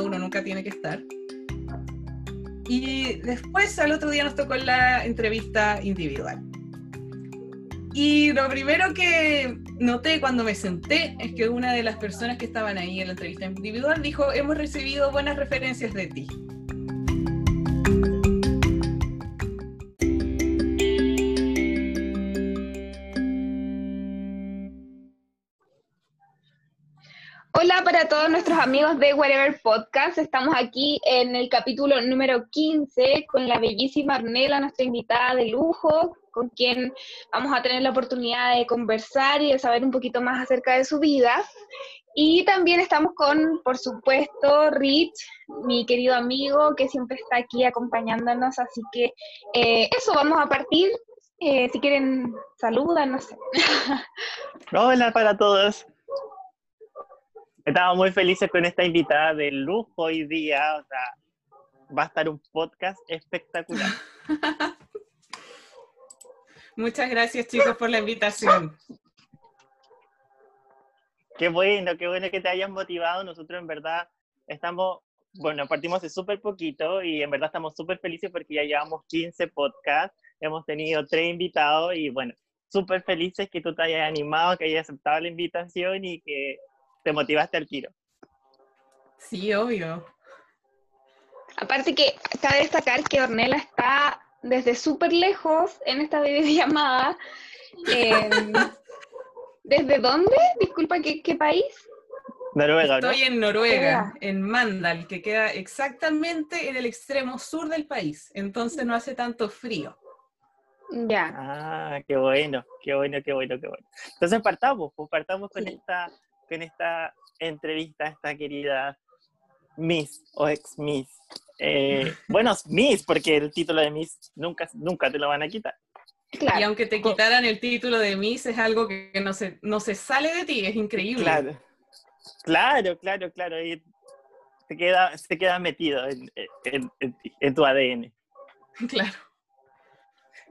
uno nunca tiene que estar. Y después al otro día nos tocó la entrevista individual. Y lo primero que noté cuando me senté es que una de las personas que estaban ahí en la entrevista individual dijo, hemos recibido buenas referencias de ti. Amigos de Whatever Podcast. Estamos aquí en el capítulo número 15 con la bellísima Ornella, nuestra invitada de lujo, con quien vamos a tener la oportunidad de conversar y de saber un poquito más acerca de su vida. Y también estamos con, por supuesto, Rich, mi querido amigo, que siempre está aquí acompañándonos. Así que eh, eso, vamos a partir. Eh, si quieren, saludan, no sé. Hola para todos. Estamos muy felices con esta invitada de lujo hoy día. O sea, va a estar un podcast espectacular. Muchas gracias, chicos, por la invitación. Qué bueno, qué bueno que te hayan motivado. Nosotros, en verdad, estamos, bueno, partimos de súper poquito y en verdad estamos súper felices porque ya llevamos 15 podcasts, hemos tenido tres invitados y, bueno, súper felices que tú te hayas animado, que hayas aceptado la invitación y que te motivaste al tiro. Sí, obvio. Aparte que cabe destacar que Ornella está desde súper lejos en esta videollamada. Em, ¿Desde dónde? Disculpa, ¿qué, qué país? Noruega, Estoy en Noruega, en Mandal, que queda exactamente en el extremo sur del país, entonces no hace tanto frío. Ya. Ah, qué bueno, qué bueno, qué bueno, qué bueno. Entonces partamos, pues partamos con Sí. esta con esta entrevista a esta querida Miss o ex Miss. Eh, bueno, Miss, porque el título de Miss nunca, nunca te lo van a quitar. Claro. Y aunque te quitaran el título de Miss, es algo que no se, no se sale de ti, es increíble. Claro, claro, claro, claro. Y se queda, se queda metido en, en- en en tu ADN. Claro.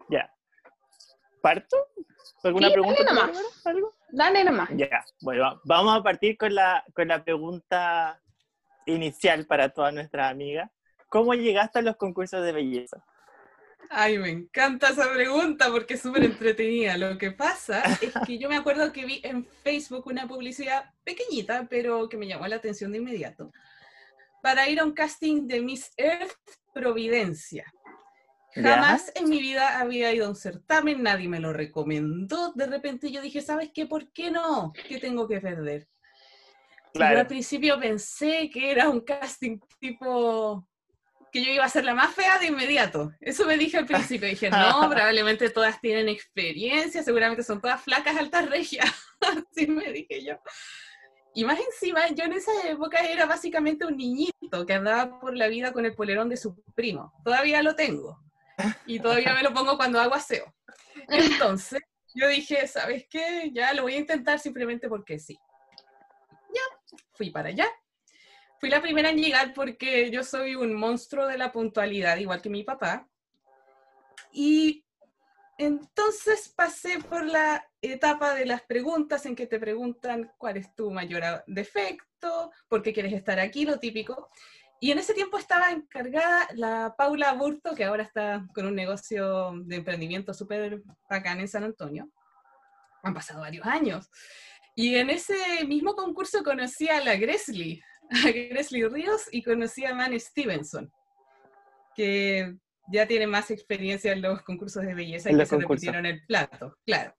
Ya. ¿Parto? ¿Alguna Sí, pregunta? ¿Algo? Dale nomás. Ya, bueno, va- vamos a partir con la, con la pregunta inicial para todas nuestras amigas. ¿Cómo llegaste a los concursos de belleza? Ay, me encanta esa pregunta porque es súper entretenida. Lo que pasa es que yo me acuerdo que vi en Facebook una publicidad pequeñita, pero que me llamó la atención de inmediato, para ir a un casting de Miss Earth Providencia. ¿Ya? Jamás en mi vida había ido a un certamen, nadie me lo recomendó. De repente yo dije, ¿sabes qué? ¿Por qué no? ¿Qué tengo que perder? Y Yo Claro. al principio pensé que era un casting tipo que yo iba a ser la más fea de inmediato. Eso me dije al principio. Dije, no, probablemente todas tienen experiencia, seguramente son todas flacas, altas regias. Así me dije yo. Y más encima, yo en esa época era básicamente un niñito que andaba por la vida con el polerón de su primo. Todavía lo tengo. Y todavía me lo pongo cuando hago aseo. Entonces, yo dije, ¿sabes qué? Ya lo voy a intentar simplemente porque sí fui para allá. Fui la primera en llegar porque yo soy un monstruo de la puntualidad, igual que mi papá. Y entonces pasé por la etapa de las preguntas en que te preguntan cuál es tu mayor defecto, por qué quieres estar aquí, lo típico. Y en ese tiempo estaba encargada la Paula Burto, que ahora está con un negocio de emprendimiento súper bacán en San Antonio. Han pasado varios años. Y en ese mismo concurso conocí a la Gresley, a Gresley Ríos, y conocí a Man Stevenson, que ya tiene más experiencia en los concursos de belleza y que se concursos. repitieron el plato, claro.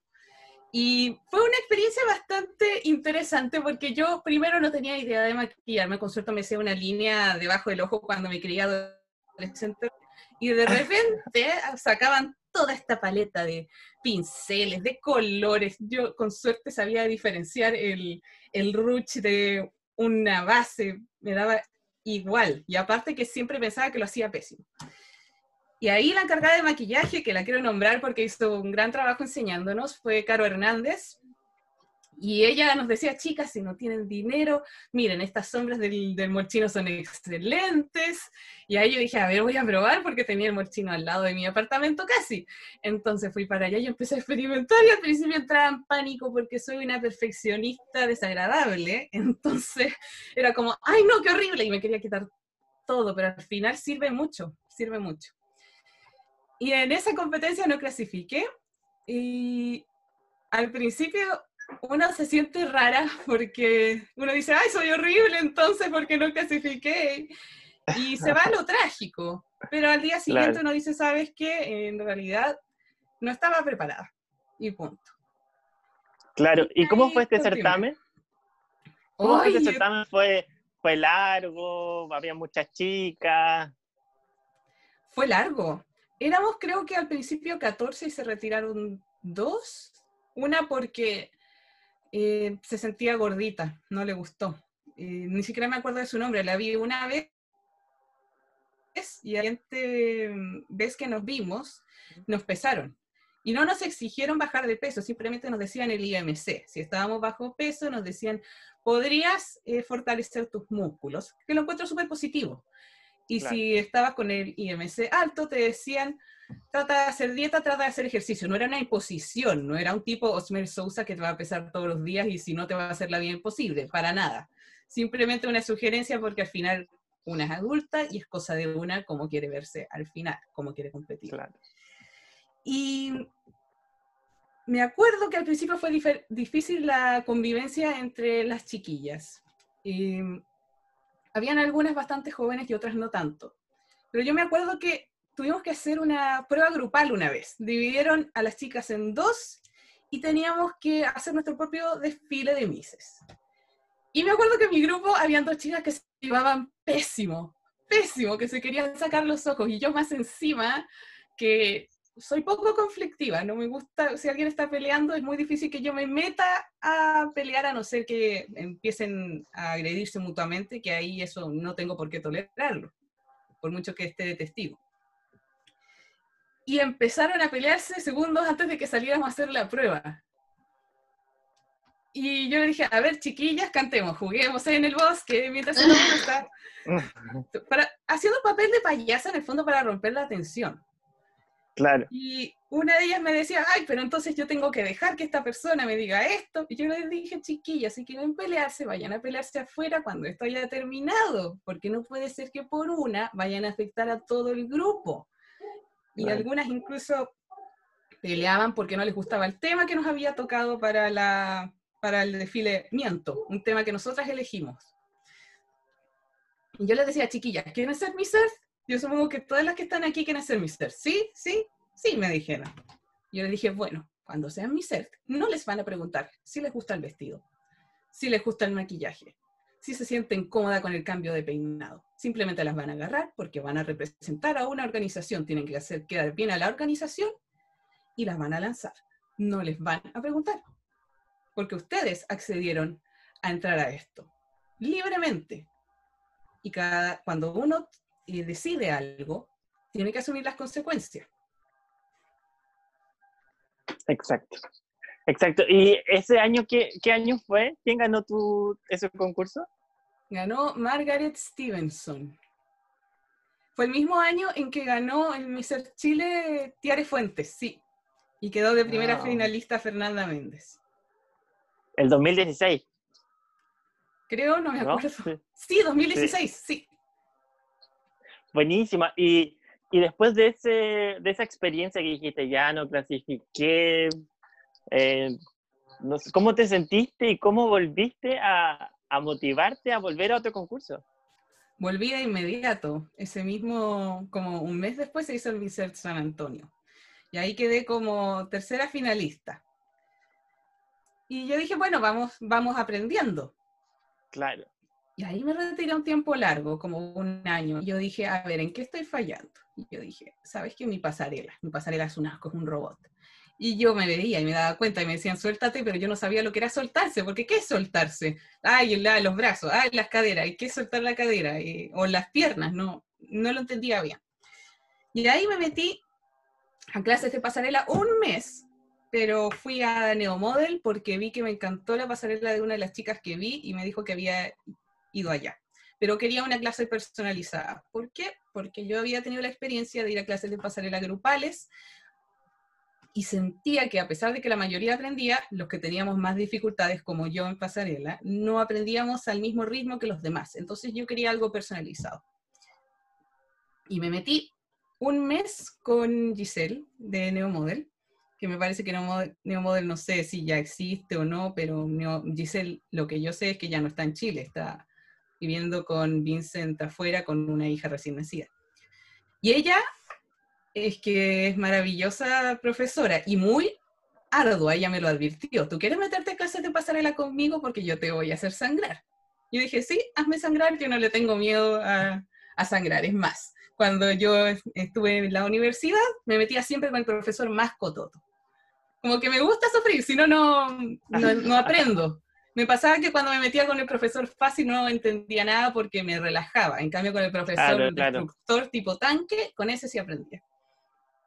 Y fue una experiencia bastante interesante porque yo primero no tenía idea de maquillarme, con suerte me hacía una línea debajo del ojo cuando me creía adolescente, y de repente sacaban toda esta paleta de pinceles, de colores. Yo con suerte sabía diferenciar el, el ruch de una base, me daba igual. Y aparte que siempre pensaba que lo hacía pésimo. Y ahí la encargada de maquillaje, que la quiero nombrar porque hizo un gran trabajo enseñándonos, fue Caro Hernández. Y ella nos decía, chicas, si no tienen dinero, miren, estas sombras del, del molchino son excelentes. Y ahí yo dije, a ver, voy a probar porque tenía el molchino al lado de mi apartamento casi. Entonces fui para allá y empecé a experimentar y al principio entraba en pánico porque soy una perfeccionista desagradable. Entonces era como, ay no, qué horrible. Y me quería quitar todo, pero al final sirve mucho, sirve mucho. Y en esa competencia no clasifiqué. Y al principio uno se siente rara porque uno dice, ay, soy horrible entonces porque no clasifiqué. Y se va a lo trágico. Pero al día siguiente uno dice, ¿sabes qué? En realidad no estaba preparada. Y punto. Claro, ¿y cómo fue este certamen? ¿Cómo fue este certamen? ¿Fue, ¿Fue largo? ¿Había muchas chicas? Fue largo. Éramos creo que al principio 14 y se retiraron dos. Una porque eh, se sentía gordita, no le gustó. Eh, ni siquiera me acuerdo de su nombre, la vi una vez y la siguiente mm, vez que nos vimos, nos pesaron. Y no nos exigieron bajar de peso, simplemente nos decían el IMC. Si estábamos bajo peso, nos decían, podrías eh, fortalecer tus músculos, que lo encuentro súper positivo. Y si estabas con el IMC alto, te decían, trata de hacer dieta, trata de hacer ejercicio. No era una imposición, no era un tipo Osmer Sousa que te va a pesar todos los días y si no te va a hacer la vida imposible, para nada. Simplemente una sugerencia porque al final una es adulta y es cosa de una cómo quiere verse al final, cómo quiere competir. Y me acuerdo que al principio fue difícil la convivencia entre las chiquillas. Y habían algunas bastante jóvenes y otras no tanto. Pero yo me acuerdo que tuvimos que hacer una prueba grupal una vez. Dividieron a las chicas en dos y teníamos que hacer nuestro propio desfile de mises. Y me acuerdo que en mi grupo habían dos chicas que se llevaban pésimo, pésimo, que se querían sacar los ojos y yo más encima que soy poco conflictiva, no me gusta, si alguien está peleando es muy difícil que yo me meta a pelear a no ser que empiecen a agredirse mutuamente, que ahí eso no tengo por qué tolerarlo, por mucho que esté de testigo y empezaron a pelearse segundos antes de que saliéramos a hacer la prueba. Y yo le dije, a ver, chiquillas, cantemos, juguemos en el bosque mientras uno está para, haciendo papel de payasa en el fondo para romper la tensión. Claro. Y una de ellas me decía, ay, pero entonces yo tengo que dejar que esta persona me diga esto. Y yo le dije, chiquillas, si quieren pelearse, vayan a pelearse afuera cuando esto haya terminado, porque no puede ser que por una vayan a afectar a todo el grupo. Y algunas incluso peleaban porque no les gustaba el tema que nos había tocado para, la, para el desfile Miento, un tema que nosotras elegimos. Y yo les decía, chiquillas, ¿quieren ser mi ser? Yo supongo que todas las que están aquí quieren ser mi ser. ¿Sí? ¿Sí? Sí, me dijeron. Yo les dije, bueno, cuando sean mi ser, no les van a preguntar si les gusta el vestido, si les gusta el maquillaje, si se sienten cómoda con el cambio de peinado. Simplemente las van a agarrar porque van a representar a una organización, tienen que hacer quedar bien a la organización y las van a lanzar. No les van a preguntar, porque ustedes accedieron a entrar a esto libremente. Y cada, cuando uno eh, decide algo, tiene que asumir las consecuencias. Exacto. Exacto. ¿Y ese año qué, qué año fue? ¿Quién ganó tu, ese concurso? Ganó Margaret Stevenson. Fue el mismo año en que ganó el Mr. Chile Tiare Fuentes, sí. Y quedó de primera finalista Fernanda Méndez. ¿El 2016? Creo, no me acuerdo. Sí, 2016, sí. Buenísima. Y, y después de, ese, de esa experiencia que dijiste, ya no clasifiqué, eh, ¿Cómo te sentiste y cómo volviste a, motivarte a volver a otro concurso? Volví de inmediato. Ese mismo, como un mes después, se hizo el Miser San Antonio. Y ahí quedé como tercera finalista. Y yo dije, bueno, vamos, vamos aprendiendo. Claro. Y ahí me retiré un tiempo largo, como un año. Y yo dije, a ver, ¿en qué estoy fallando? Y yo dije, ¿sabes qué? Mi pasarela. Mi pasarela es un asco, es un robot. Y yo me veía y me daba cuenta y me decían, suéltate, pero yo no sabía lo que era soltarse, porque ¿qué es soltarse? Ay, los brazos, ay, las caderas, ¿y qué es soltar la cadera? o las piernas, no, no lo entendía bien. Y ahí me metí a clases de pasarela un mes pero fui a Neomodel porque vi que me encantó la pasarela de una de las chicas que vi y me dijo que había ido allá. Pero quería una clase personalizada. ¿Por qué? Porque yo había tenido la experiencia de ir a clases de pasarela grupales y sentía que a pesar de que la mayoría aprendía, los que teníamos más dificultades, como yo en pasarela, no aprendíamos al mismo ritmo que los demás. Entonces yo quería algo personalizado. Y me metí un mes con Giselle de Neomodel, que me parece que Neomodel no sé si ya existe o no, pero Giselle lo que yo sé es que ya no está en Chile, está viviendo con Vincent afuera con una hija recién nacida. Y ella es que es maravillosa profesora y muy ardua, ella me lo advirtió. ¿Tú quieres meterte a clases de pasarela conmigo? Porque yo te voy a hacer sangrar. Yo dije, sí, hazme sangrar, yo no le tengo miedo a, a sangrar. Es más, cuando yo estuve en la universidad, me metía siempre con el profesor más cototo. Como que me gusta sufrir, si no, no, no aprendo. Me pasaba que cuando me metía con el profesor fácil no entendía nada porque me relajaba. En cambio, con el profesor destructor tipo tanque, con ese sí aprendía.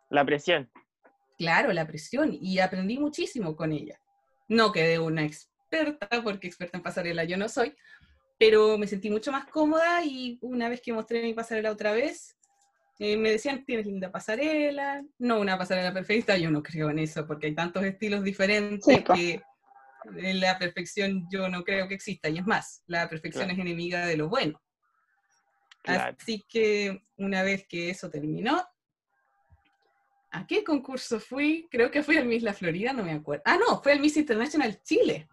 La presión. Claro, la presión. Y aprendí muchísimo con ella. No quedé una experta, porque experta en pasarela yo no soy, pero me sentí mucho más cómoda y una vez que mostré mi pasarela otra vez, eh, me decían, tienes linda pasarela, no una pasarela perfecta, yo no creo en eso, porque hay tantos estilos diferentes que la perfección yo no creo que exista, y es más, la perfección es enemiga de lo bueno. Así que una vez que eso terminó, ¿A qué concurso fui? Creo que fui al Miss La Florida, no me acuerdo. Ah, no, fue al Miss International Chile.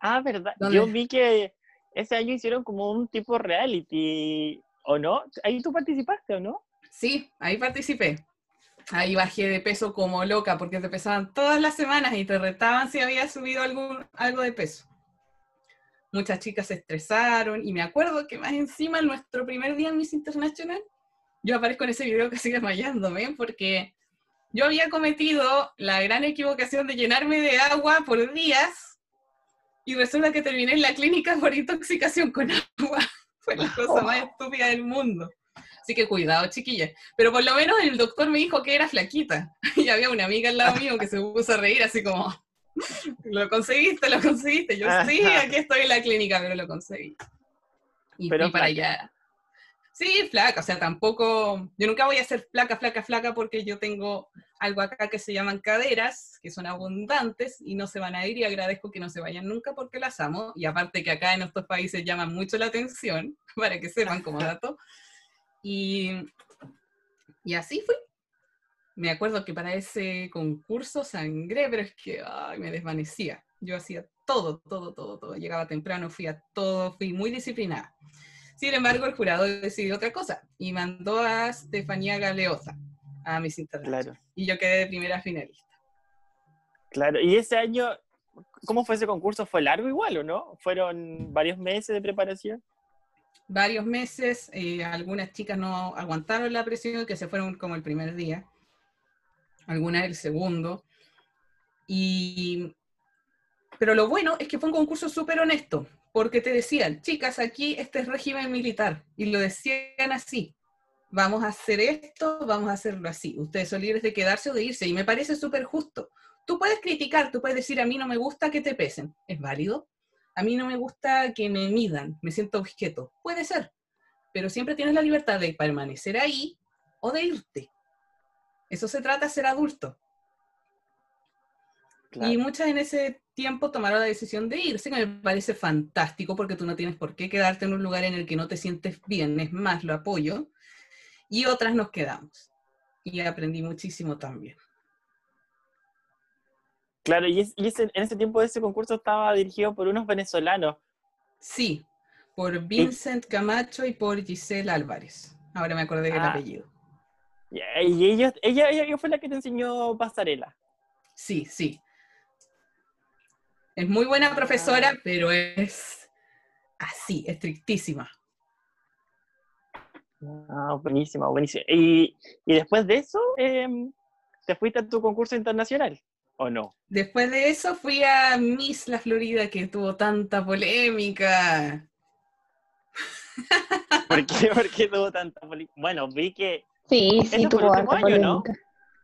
Ah, verdad. Yo vi que ese año hicieron como un tipo reality, ¿o no? ¿Ahí tú participaste o no? Sí, ahí participé. Ahí bajé de peso como loca porque te pesaban todas las semanas y te retaban si había subido algún, algo de peso. Muchas chicas se estresaron y me acuerdo que más encima en nuestro primer día en Miss International yo aparezco en ese video casi desmayándome porque yo había cometido la gran equivocación de llenarme de agua por días y resulta que terminé en la clínica por intoxicación con agua. Fue la cosa más estúpida del mundo. Así que cuidado, chiquillas. Pero por lo menos el doctor me dijo que era flaquita. Y había una amiga al lado mío que se puso a reír así como, lo conseguiste, lo conseguiste. Yo sí, aquí estoy en la clínica, pero lo conseguí. Y pero para allá. Sí, flaca, o sea, tampoco, yo nunca voy a ser flaca, flaca, flaca porque yo tengo algo acá que se llaman caderas, que son abundantes y no se van a ir y agradezco que no se vayan nunca porque las amo. Y aparte que acá en estos países llaman mucho la atención, para que sepan como dato. Y, y así fui. Me acuerdo que para ese concurso sangré, pero es que ay, me desvanecía. Yo hacía todo, todo, todo, todo. Llegaba temprano, fui a todo, fui muy disciplinada. Sin embargo, el jurado decidió otra cosa y mandó a Estefanía Galeosa a mis Internacional. Y yo quedé de primera finalista. Claro, y ese año, ¿cómo fue ese concurso? ¿Fue largo igual o no? ¿Fueron varios meses de preparación? Varios meses, eh, algunas chicas no aguantaron la presión, que se fueron como el primer día, algunas el segundo. Y... Pero lo bueno es que fue un concurso súper honesto, porque te decían, chicas, aquí este es régimen militar, y lo decían así, vamos a hacer esto, vamos a hacerlo así, ustedes son libres de quedarse o de irse, y me parece súper justo. Tú puedes criticar, tú puedes decir, a mí no me gusta que te pesen, es válido, a mí no me gusta que me midan, me siento objeto, puede ser, pero siempre tienes la libertad de permanecer ahí o de irte. Eso se trata de ser adulto. Y muchas en ese tiempo tomaron la decisión de irse, que me parece fantástico porque tú no tienes por qué quedarte en un lugar en el que no te sientes bien, es más, lo apoyo. Y otras nos quedamos. Y aprendí muchísimo también. Claro, y, en ese tiempo ese concurso estaba dirigido por unos venezolanos. Sí, por Vincent Camacho y por Giselle Álvarez. Ahora me acordé del ah. apellido. Y ella, ella fue la que te enseñó pasarela. Sí, sí. Es muy buena profesora, pero es así, estrictísima. Ah, buenísima, buenísima. Y, después de eso, em, ¿te fuiste a tu concurso internacional o no? Después de eso fui a Miss La Florida, que tuvo tanta polémica. ¿Por qué, ¿Por qué tuvo tanta polémica? Bueno, vi que... Sí, sí, tuvo fue el último año, ¿no?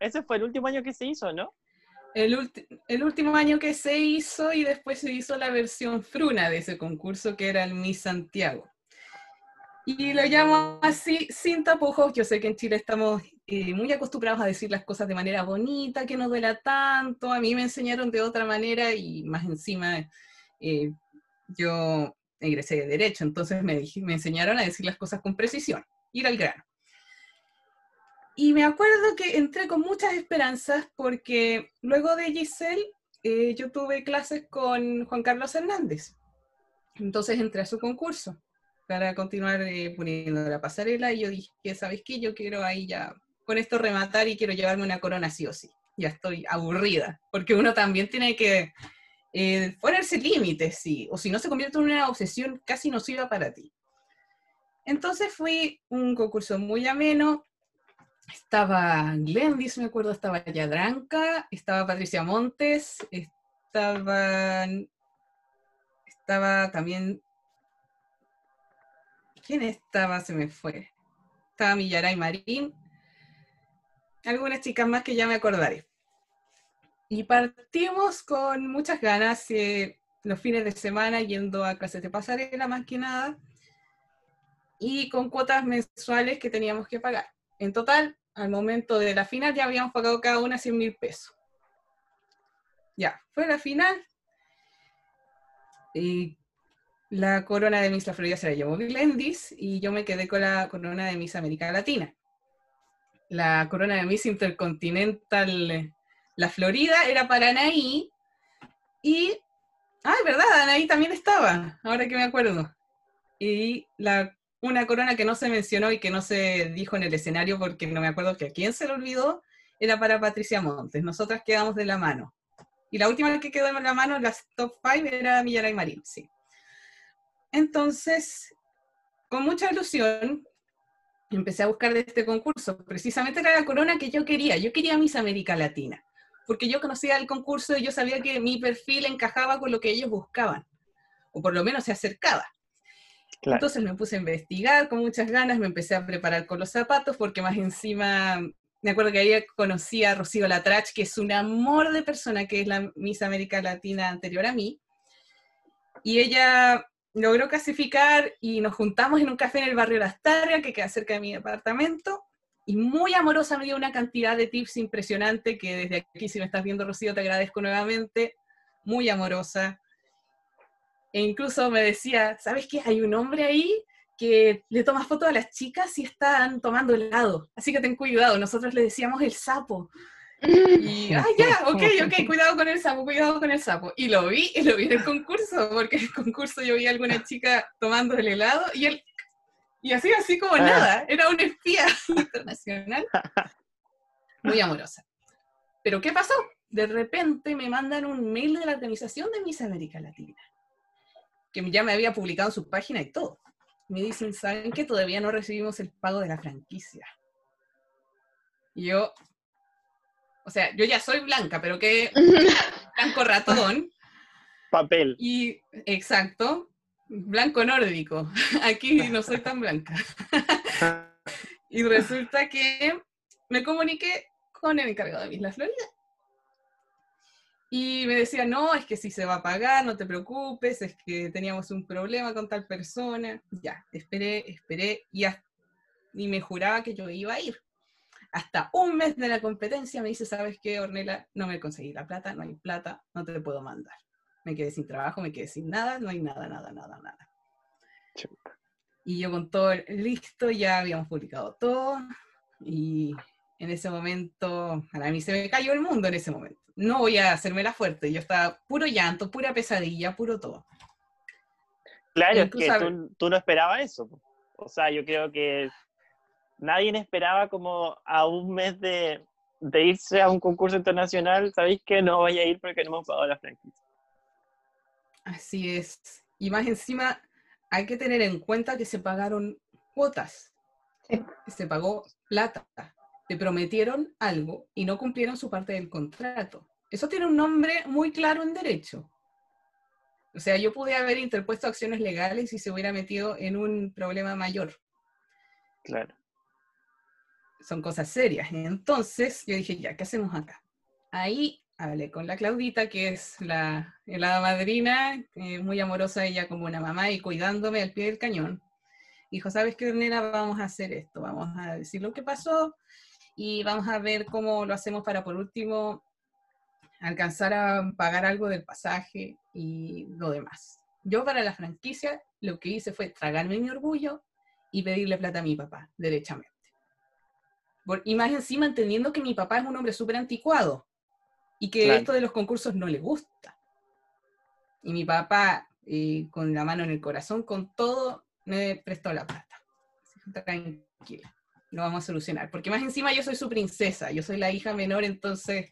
Ese fue el último año que se hizo, ¿no? el, el, último año que se hizo y después se hizo la versión fruna de ese concurso que era el Miss Santiago. Y lo llamo así, sin tapujos. Yo sé que en Chile estamos eh, muy acostumbrados a decir las cosas de manera bonita, que no duela tanto. A mí me enseñaron de otra manera y más encima eh, yo egresé de Derecho, entonces me, me enseñaron a decir las cosas con precisión, ir al grano. Y me acuerdo que entré con muchas esperanzas porque luego de Giselle eh, yo tuve clases con Juan Carlos Hernández. Entonces entré a su concurso para continuar eh, poniendo la pasarela y yo dije, ¿sabes qué? Yo quiero ahí ya con esto rematar y quiero llevarme una corona sí o sí. Ya estoy aburrida, porque uno también tiene que eh, ponerse límites, sí, o si no se convierte en una obsesión casi nociva para ti. Entonces fui un concurso muy ameno, estaba Glendis, me acuerdo, estaba Yadranca, estaba Patricia Montes, estaba, estaba también ¿Quién estaba? Se me fue. Estaba Millaray Marín. Algunas chicas más que ya me acordaré. Y partimos con muchas ganas eh, los fines de semana yendo a clases de pasarela más que nada y con cuotas mensuales que teníamos que pagar. En total, al momento de la final ya habíamos pagado cada una 100 mil pesos. Ya, fue la final. Y la corona de Miss La Florida se la llevó Glendis y yo me quedé con la corona de Miss América Latina. La corona de Miss Intercontinental La Florida era para Anaí y... Ah, verdad, Anaí también estaba, ahora que me acuerdo. Y la, una corona que no se mencionó y que no se dijo en el escenario porque no me acuerdo que a quién se le olvidó, era para Patricia Montes. Nosotras quedamos de la mano. Y la última que quedó en la mano, las top five, era Millaray Marín, sí. Entonces, con mucha ilusión, empecé a buscar de este concurso. Precisamente era la corona que yo quería. Yo quería Miss América Latina, porque yo conocía el concurso y yo sabía que mi perfil encajaba con lo que ellos buscaban, o por lo menos se acercaba. Entonces me puse a investigar con muchas ganas, me empecé a preparar con los zapatos, porque más encima, me acuerdo que ahí conocí a Rocío Latrach, que es un amor de persona, que es la Miss América Latina anterior a mí. Y ella logró clasificar y nos juntamos en un café en el barrio Las que queda cerca de mi departamento, y muy amorosa me dio una cantidad de tips impresionante que desde aquí, si me estás viendo, Rocío, te agradezco nuevamente, muy amorosa. E incluso me decía, ¿sabes qué? Hay un hombre ahí que le toma fotos a las chicas y están tomando helado, así que ten cuidado, nosotros le decíamos el sapo, y, ah, ya, ok, ok, cuidado con el sapo, cuidado con el sapo. Y lo vi, y lo vi en el concurso, porque en el concurso yo vi a alguna chica tomando el helado y él, y así, así como ah. nada, era un espía internacional. Muy amorosa. Pero ¿qué pasó? De repente me mandan un mail de la organización de Miss América Latina, que ya me había publicado en su página y todo. Me dicen, ¿saben que todavía no recibimos el pago de la franquicia? Y yo, o sea, yo ya soy blanca, pero que blanco ratón. Papel. Y, exacto, blanco nórdico. Aquí no soy tan blanca. y resulta que me comuniqué con el encargado de Isla Florida. Y me decía, no, es que si se va a pagar, no te preocupes, es que teníamos un problema con tal persona. Ya, esperé, esperé, y, y me juraba que yo iba a ir hasta un mes de la competencia me dice, ¿sabes qué, Ornella? No me conseguí la plata, no hay plata, no te puedo mandar. Me quedé sin trabajo, me quedé sin nada, no hay nada, nada, nada, nada. Y yo con todo listo, ya habíamos publicado todo y en ese momento, a mí se me cayó el mundo en ese momento. No voy a hacerme la fuerte, yo estaba puro llanto, pura pesadilla, puro todo. Claro, es que tú, tú, no esperabas eso. O sea, yo creo que nadie esperaba como a un mes de, irse a un concurso internacional, sabéis que no voy a ir porque no hemos pagado la franquicia. Así es. Y más encima, hay que tener en cuenta que se pagaron cuotas. Se pagó plata. Te prometieron algo y no cumplieron su parte del contrato. Eso tiene un nombre muy claro en derecho. O sea, yo pude haber interpuesto acciones legales y se hubiera metido en un problema mayor. Claro son cosas serias. Entonces yo dije, ya, ¿qué hacemos acá? Ahí hablé con la Claudita, que es la helada madrina, eh, muy amorosa ella como una mamá y cuidándome al pie del cañón. Dijo, ¿sabes qué, nena? Vamos a hacer esto, vamos a decir lo que pasó y vamos a ver cómo lo hacemos para, por último, alcanzar a pagar algo del pasaje y lo demás. Yo para la franquicia lo que hice fue tragarme mi orgullo y pedirle plata a mi papá, derechamente. Y más encima entendiendo que mi papá es un hombre súper anticuado y que esto de los concursos no le gusta. Y mi papá, eh, con la mano en el corazón, con todo, me prestó la plata. Tranquila, lo vamos a solucionar. Porque más encima yo soy su princesa, yo soy la hija menor, entonces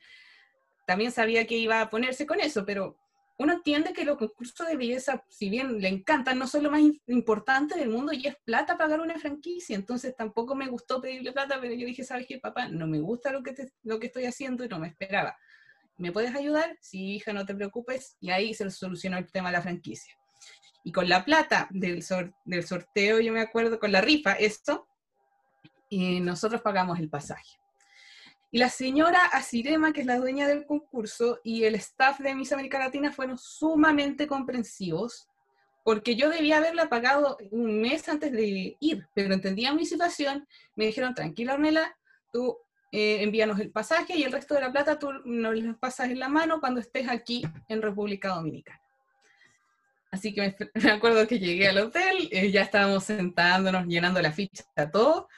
también sabía que iba a ponerse con eso, pero uno entiende que los concursos de belleza, si bien le encantan, no son lo más importante del mundo y es plata pagar una franquicia. Entonces tampoco me gustó pedirle plata, pero yo dije, ¿sabes qué, papá? No me gusta lo que, lo que estoy haciendo y no me esperaba. ¿Me puedes ayudar? Sí, hija, no te preocupes. Y ahí se solucionó el tema de la franquicia. Y con la plata del, del sorteo, yo me acuerdo, con la rifa, esto, y nosotros pagamos el pasaje. Y la señora Asirema, que es la dueña del concurso, y el staff de Miss América Latina fueron sumamente comprensivos, porque yo debía haberla pagado un mes antes de ir, pero entendían mi situación, me dijeron, tranquila, Ornella, tú eh, envíanos el pasaje y el resto de la plata tú nos lo pasas en la mano cuando estés aquí en República Dominicana. Así que me, acuerdo que llegué al hotel, eh, ya estábamos sentándonos, llenando la ficha, todo,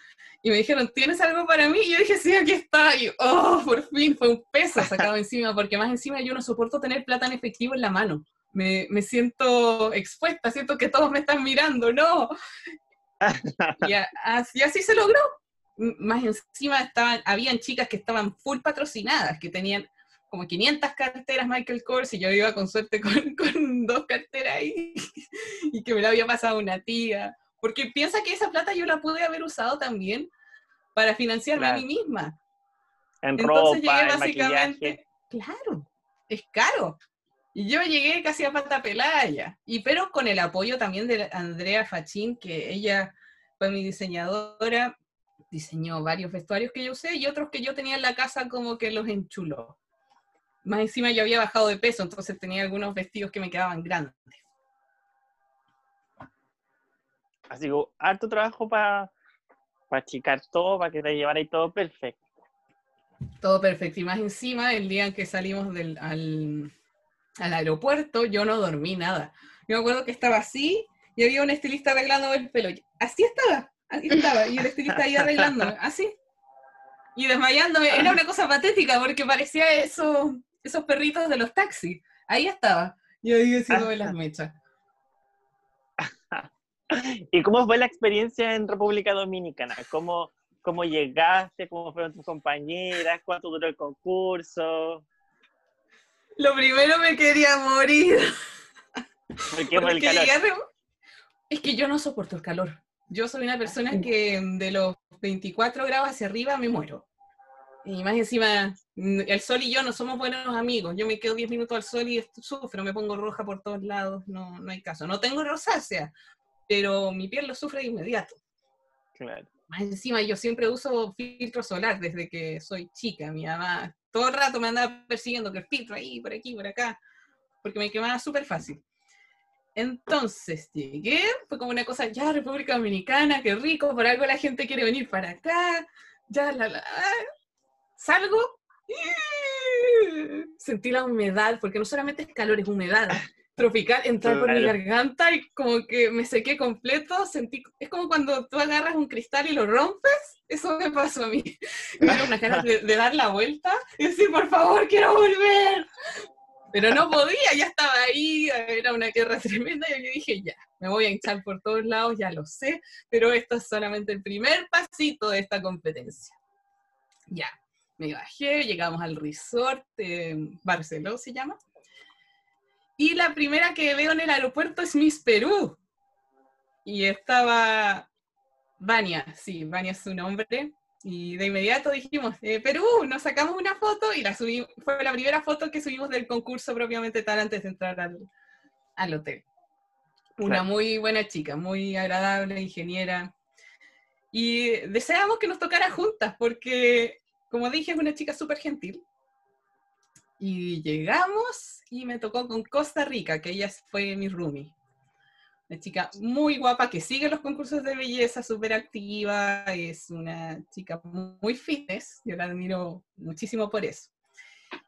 y me dijeron, ¿tienes algo para mí? Y yo dije, sí, aquí está. Y oh, por fin fue un peso sacado encima, porque más encima yo no soporto tener plata en efectivo en la mano. Me, me siento expuesta, siento que todos me están mirando, no. y, así, se logró. Más encima estaban, habían chicas que estaban full patrocinadas, que tenían como 500 carteras Michael Kors y yo iba con suerte con, con dos carteras ahí y que me la había pasado una tía. Porque piensa que esa plata yo la pude haber usado también para financiarme a mí misma. En Entonces ropa, llegué básicamente, claro, es caro. Y yo llegué casi a pata pelaya. Y pero con el apoyo también de Andrea Fachín, que ella fue mi diseñadora, diseñó varios vestuarios que yo usé y otros que yo tenía en la casa como que los enchuló. Más encima yo había bajado de peso, entonces tenía algunos vestidos que me quedaban grandes. Así que harto trabajo para para achicar todo, para que te llevara ahí todo perfecto. Todo perfecto. Y más encima, el día en que salimos del, al, al aeropuerto, yo no dormí nada. Yo me acuerdo que estaba así y había un estilista arreglando el pelo. Así estaba, así estaba. Y el estilista ahí arreglándome, así. Y desmayándome. Era una cosa patética porque parecía eso, esos perritos de los taxis. Ahí estaba. Y ahí haciéndome las mechas. ¿Y cómo fue la experiencia en República Dominicana? ¿Cómo, cómo llegaste? ¿Cómo fueron tus compañeras? ¿Cuánto duró el concurso? Lo primero me quería morir. ¿Por qué? el calor? Es que yo no soporto el calor. Yo soy una persona que de los 24 grados hacia arriba me muero. Y más encima, el sol y yo no somos buenos amigos. Yo me quedo 10 minutos al sol y sufro, me pongo roja por todos lados, no, no hay caso. No tengo rosácea, pero mi piel lo sufre de inmediato. Claro. Más encima, yo siempre uso filtro solar desde que soy chica. Mi mamá todo el rato me andaba persiguiendo que el filtro ahí, por aquí, por acá, porque me quemaba súper fácil. Entonces llegué, fue como una cosa, ya República Dominicana, qué rico, por algo la gente quiere venir para acá, ya la, la, salgo, sentí la humedad, porque no solamente es calor, es humedad tropical entrar por mi garganta y como que me sequé completo, sentí, es como cuando tú agarras un cristal y lo rompes, eso me pasó a mí. Me dieron una ganas de, dar la vuelta y decir, por favor, quiero volver. Pero no podía, ya estaba ahí, era una guerra tremenda y yo dije, ya, me voy a hinchar por todos lados, ya lo sé, pero esto es solamente el primer pasito de esta competencia. Ya, me bajé, llegamos al resort, de Barcelona se llama, y la primera que veo en el aeropuerto es Miss Perú. Y estaba Vania, sí, Vania es su nombre. Y de inmediato dijimos, eh, Perú, nos sacamos una foto y la subimos, fue la primera foto que subimos del concurso propiamente tal antes de entrar al, hotel. Una muy buena chica, muy agradable, ingeniera. Y deseamos que nos tocara juntas porque, como dije, es una chica súper gentil. Y llegamos y me tocó con Costa Rica, que ella fue mi roomie. Una chica muy guapa que sigue los concursos de belleza, súper activa, es una chica muy fitness, yo la admiro muchísimo por eso.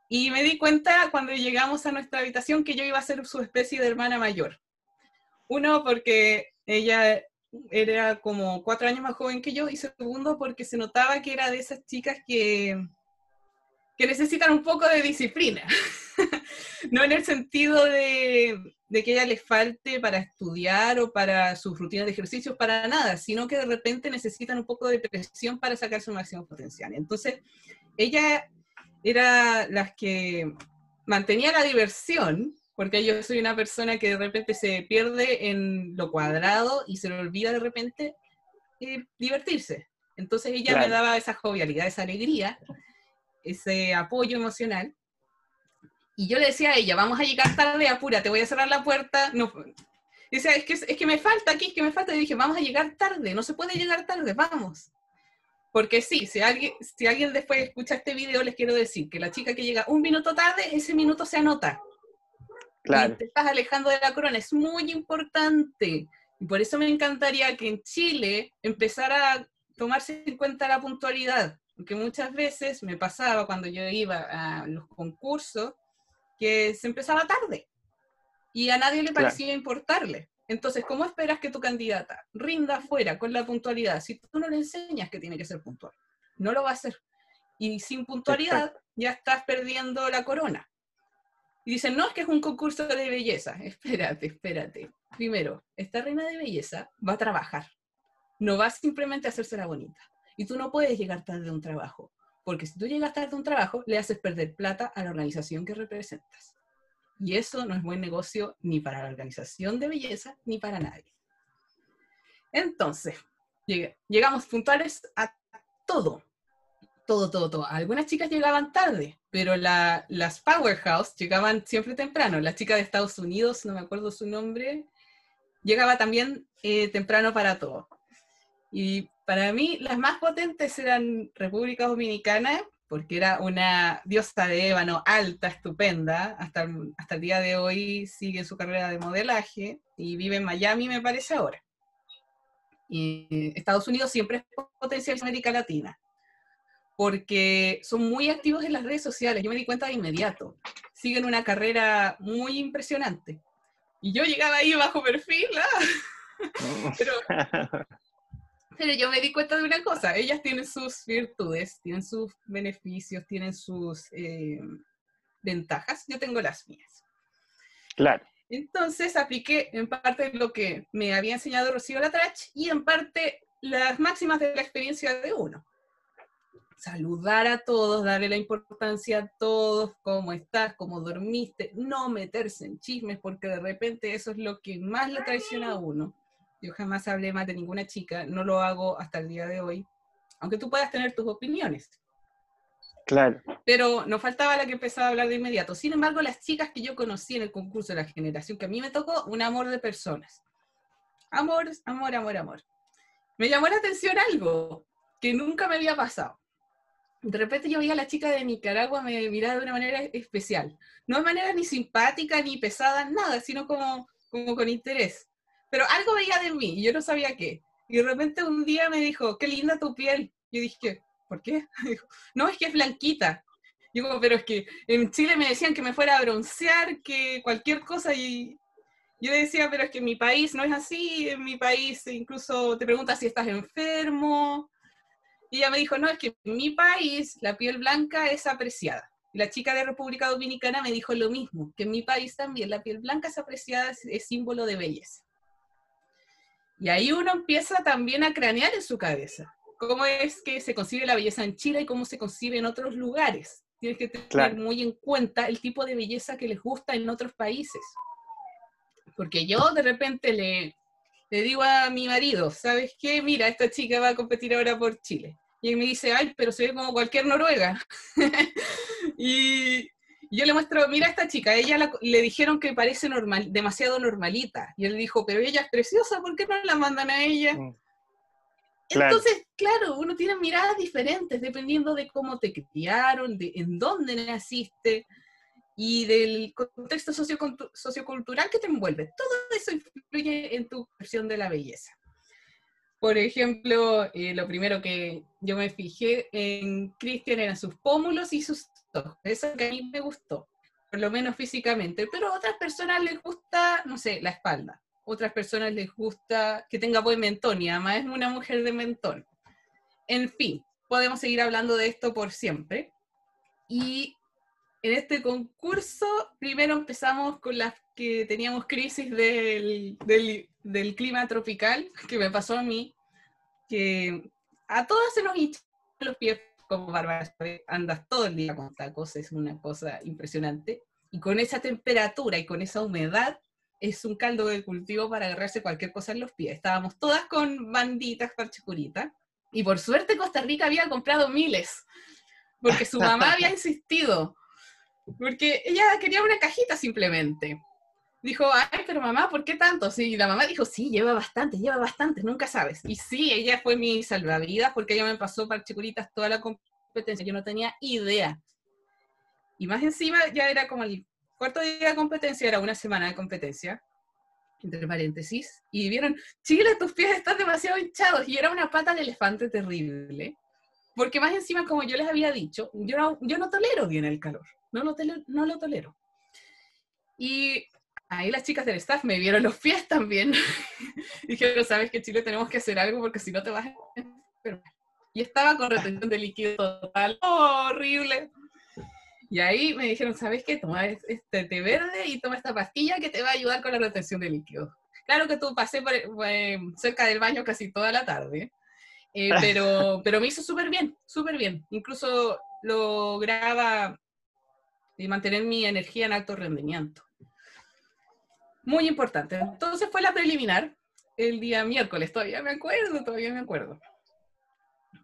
Y me di cuenta cuando llegamos a nuestra habitación que yo iba a ser su especie de hermana mayor. Uno, porque ella era como cuatro años más joven que yo, y segundo, porque se notaba que era de esas chicas que, que necesitan un poco de disciplina. no en el sentido de, de que ella les falte para estudiar o para sus rutinas de ejercicios, para nada, sino que de repente necesitan un poco de presión para sacar su máximo potencial. Entonces, ella era las que mantenía la diversión, porque yo soy una persona que de repente se pierde en lo cuadrado y se le olvida de repente eh, divertirse. Entonces ella me daba esa jovialidad, esa alegría, ese apoyo emocional. Y yo le decía a ella, vamos a llegar tarde, apura, te voy a cerrar la puerta. No, decía, es que, es que me falta aquí, es que me falta. Y dije, vamos a llegar tarde, no se puede llegar tarde, vamos. Porque sí, si alguien, si alguien después escucha este video, les quiero decir que la chica que llega un minuto tarde, ese minuto se anota. Claro. te estás alejando de la corona, es muy importante. Y por eso me encantaría que en Chile empezara a tomarse en cuenta la puntualidad, porque muchas veces me pasaba cuando yo iba a los concursos que se empezaba tarde y a nadie le parecía importarle. Entonces, ¿cómo esperas que tu candidata rinda fuera con la puntualidad si tú no le enseñas que tiene que ser puntual? No lo va a hacer. Y sin puntualidad ya estás perdiendo la corona. Y dicen, no, es que es un concurso de belleza. Espérate, espérate. Primero, esta reina de belleza va a trabajar. No va simplemente a hacerse la bonita. Y tú no puedes llegar tarde a un trabajo. Porque si tú llegas tarde a un trabajo, le haces perder plata a la organización que representas. Y eso no es buen negocio ni para la organización de belleza ni para nadie. Entonces, llegamos puntuales a todo todo, todo, todo. Algunas chicas llegaban tarde, pero las Powerhouse llegaban siempre temprano. La chica de Estados Unidos, no me acuerdo su nombre, llegaba también eh, temprano para todo. Y para mí las más potentes eran República Dominicana, porque era una diosa de ébano alta, estupenda, hasta, hasta el día de hoy sigue su carrera de modelaje y vive en Miami, me parece ahora. Y Estados Unidos siempre es potencia en América Latina porque son muy activos en las redes sociales. Yo me di cuenta de inmediato. Siguen una carrera muy impresionante. Y yo llegaba ahí bajo perfil, ¿ah? pero, pero yo me di cuenta de una cosa. Ellas tienen sus virtudes, tienen sus beneficios, tienen sus eh, ventajas. Yo tengo las mías. Claro. Entonces apliqué en parte lo que me había enseñado Rocío Latrach y en parte las máximas de la experiencia de uno saludar a todos, darle la importancia a todos, cómo estás, cómo dormiste, no meterse en chismes, porque de repente eso es lo que más le traiciona a uno. Yo jamás hablé más de ninguna chica, no lo hago hasta el día de hoy, aunque tú puedas tener tus opiniones. Claro. Pero nos faltaba la que empezaba a hablar de inmediato. Sin embargo, las chicas que yo conocí en el concurso de la generación que a mí me tocó, un amor de personas. Amor, amor, amor, amor. Me llamó la atención algo que nunca me había pasado de repente yo veía a la chica de Nicaragua, me miraba de una manera especial. No de manera ni simpática, ni pesada, nada, sino como, como con interés. Pero algo veía de mí y yo no sabía qué. Y de repente un día me dijo, qué linda tu piel. Yo dije, ¿por qué? Dijo, no, es que es blanquita. Digo, pero es que en Chile me decían que me fuera a broncear, que cualquier cosa, y yo decía, pero es que en mi país no es así, en mi país incluso te preguntas si estás enfermo, y ella me dijo, no, es que en mi país la piel blanca es apreciada. Y la chica de República Dominicana me dijo lo mismo, que en mi país también la piel blanca es apreciada, es, símbolo de belleza. Y ahí uno empieza también a cranear en su cabeza. ¿Cómo es que se concibe la belleza en Chile y cómo se concibe en otros lugares? Tienes que tener muy en cuenta el tipo de belleza que les gusta en otros países. Porque yo de repente le, le digo a mi marido, ¿sabes qué? Mira, esta chica va a competir ahora por Chile. Y él me dice, ay, pero se ve como cualquier noruega. y yo le muestro, mira a esta chica, ella le dijeron que parece normal, demasiado normalita. Y él dijo, pero ella es preciosa, ¿por qué no la mandan a ella? Mm. Entonces, claro, uno tiene miradas diferentes dependiendo de cómo te criaron, de en dónde naciste. y del contexto sociocultural que te envuelve. Todo eso influye en tu percepción de la belleza. Por ejemplo, eh, lo primero que yo me fijé en Cristian eran sus pómulos y sus ojos. Eso que a mí me gustó, por lo menos físicamente. Pero a otras personas les gusta, no sé, la espalda. Otras personas les gusta que tenga buen mentón y además es una mujer de mentón. En fin, podemos seguir hablando de esto por siempre. Y en este concurso, primero empezamos con las que teníamos crisis del, del, clima tropical, que me pasó a mí, que a todas se nos hinchan los pies como Bárbara, andas todo el día con tacos, es una cosa impresionante. Y con esa temperatura y con esa humedad, es un caldo de cultivo para agarrarse cualquier cosa en los pies. Estábamos todas con banditas, parchecuritas, y por suerte Costa Rica había comprado miles, porque su mamá había insistido, porque ella quería una cajita simplemente. Dijo, ay, pero mamá, ¿por qué tanto? Sí, y la mamá dijo, sí, lleva bastante, lleva bastante, nunca sabes. Y sí, ella fue mi salvavidas porque ella me pasó parchecuritas toda la competencia, yo no tenía idea. Y más encima ya era como el cuarto día de competencia, era una semana de competencia entre paréntesis, y vieron, Chile, tus pies están demasiado hinchados, y era una pata de elefante terrible, porque más encima, como yo les había dicho, yo no, yo no tolero bien el calor, no lo, no lo tolero. Y ahí las chicas del staff me vieron los pies también, dijeron, sabes que Chile tenemos que hacer algo porque si no te vas a enfermar. Y estaba con retención de líquido total, horrible. Y ahí me dijeron, ¿sabes qué? Toma este té verde y toma esta pastilla que te va a ayudar con la retención de líquidos. Claro que tú pasé por, cerca del baño casi toda la tarde, eh, pero, pero me hizo súper bien, súper bien. Incluso lograba eh, mantener mi energía en alto rendimiento. Muy importante. Entonces fue la preliminar el día miércoles, todavía me acuerdo, todavía me acuerdo.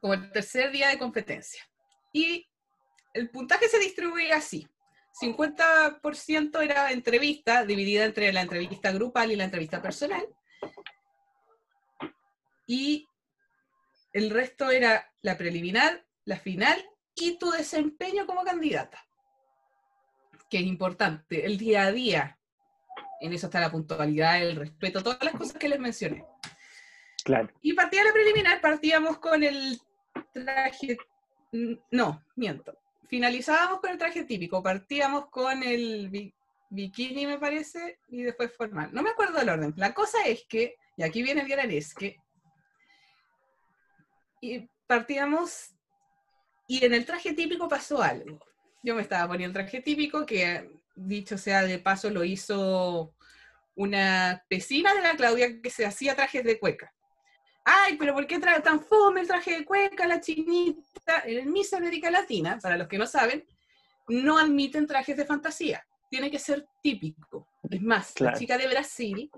Como el tercer día de competencia. Y el puntaje se distribuye así. 50% era entrevista, dividida entre la entrevista grupal y la entrevista personal. Y el resto era la preliminar, la final y tu desempeño como candidata. Que es importante, el día a día. En eso está la puntualidad, el respeto, todas las cosas que les mencioné. Claro. Y partía la preliminar, partíamos con el traje. No, miento finalizábamos con el traje típico, partíamos con el bikini, me parece, y después formal. No me acuerdo el orden. La cosa es que, y aquí viene el gran es que, y partíamos, y en el traje típico pasó algo. Yo me estaba poniendo el traje típico, que dicho sea de paso lo hizo una vecina de la Claudia que se hacía trajes de cueca ay, pero ¿por qué trae tan fome el traje de cueca, la chinita? En Miss América Latina, para los que no saben, no admiten trajes de fantasía. Tiene que ser típico. Es más, la chica de Brasil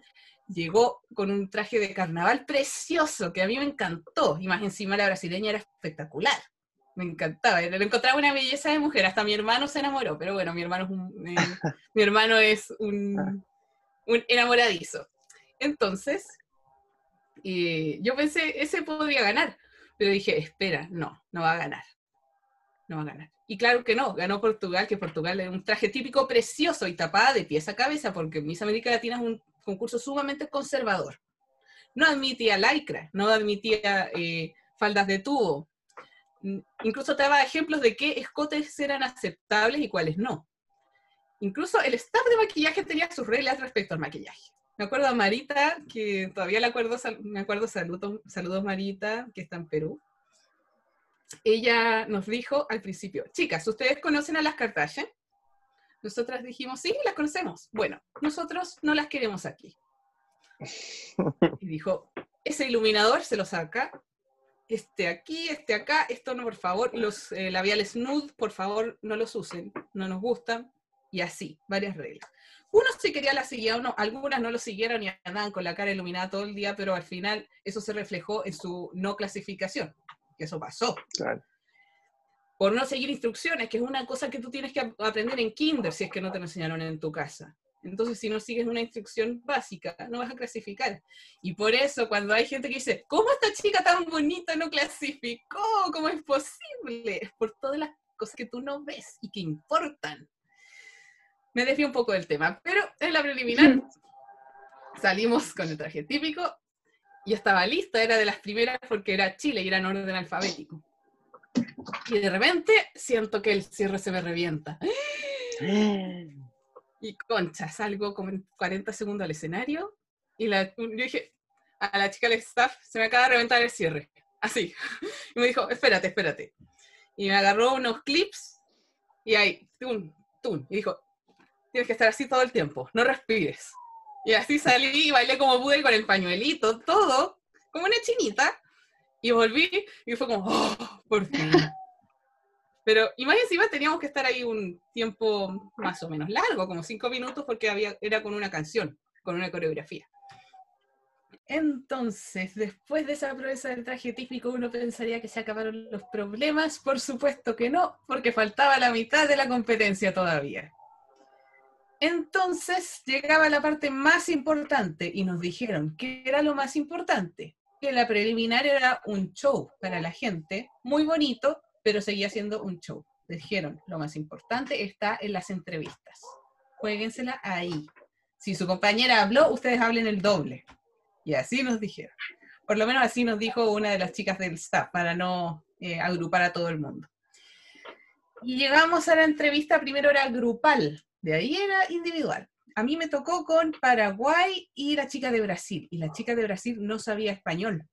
llegó con un traje de carnaval precioso, que a mí me encantó. Y más encima la brasileña era espectacular. Me encantaba. Le encontraba una belleza de mujer. Hasta mi hermano se enamoró. Pero bueno, mi hermano es un, eh, mi hermano es un, un enamoradizo. Entonces, y yo pensé, ese podría ganar, pero dije, espera, no, no va a ganar. No va a ganar. Y claro que no, ganó Portugal, que Portugal es un traje típico precioso y tapada de pies a cabeza, porque Miss América Latina es un concurso sumamente conservador. No admitía lycra, no admitía eh, faldas de tubo. Incluso daba ejemplos de qué escotes eran aceptables y cuáles no. Incluso el staff de maquillaje tenía sus reglas respecto al maquillaje. Me acuerdo a Marita, que todavía la acuerdo, me acuerdo, saludos, saludos Marita, que está en Perú. Ella nos dijo al principio, chicas, ¿ustedes conocen a las Kardashian? Nosotras dijimos, sí, las conocemos. Bueno, nosotros no las queremos aquí. Y dijo, ese iluminador se lo saca, este aquí, este acá, esto no, por favor, los eh, labiales nude, por favor, no los usen, no nos gustan, y así, varias reglas. Uno sí quería la seguía, uno, algunas no lo siguieron y andaban con la cara iluminada todo el día, pero al final eso se reflejó en su no clasificación, que eso pasó. Por no seguir instrucciones, que es una cosa que tú tienes que aprender en kinder si es que no te lo enseñaron en tu casa. Entonces, si no sigues una instrucción básica, no vas a clasificar. Y por eso, cuando hay gente que dice, ¿cómo esta chica tan bonita no clasificó? ¿Cómo es posible? Es por todas las cosas que tú no ves y que importan. me desvío un poco del tema, pero en la preliminar salimos con el traje típico. y estaba lista, era de las primeras porque era Chile y era en orden alfabético. Y de repente siento que el cierre se me revienta. Y concha, salgo como en 40 segundos al escenario y la, yo dije a la chica del staff, se me acaba de reventar el cierre. Así. Y me dijo, espérate, espérate. Y me agarró unos clips y ahí, tum, tum. Y dijo, tienes que estar así todo el tiempo, no respires. Y así salí y bailé como pude con el pañuelito, todo, como una chinita. Y volví y fue como, oh, por fin. Pero, y más encima teníamos que estar ahí un tiempo más o menos largo, como cinco minutos, porque había, era con una canción, con una coreografía. Entonces, después de esa proeza del traje típico, uno pensaría que se acabaron los problemas. Por supuesto que no, porque faltaba la mitad de la competencia todavía. Entonces llegaba la parte más importante y nos dijeron que era lo más importante, que la preliminar era un show para la gente, muy bonito, pero seguía siendo un show. Dijeron, lo más importante está en las entrevistas. Jueguensela ahí. Si su compañera habló, ustedes hablen el doble. Y así nos dijeron. Por lo menos así nos dijo una de las chicas del staff, para no eh, agrupar a todo el mundo. Y llegamos a la entrevista, primero era grupal, de ahí era individual. A mí me tocó con Paraguay y la chica de Brasil, y la chica de Brasil no sabía español.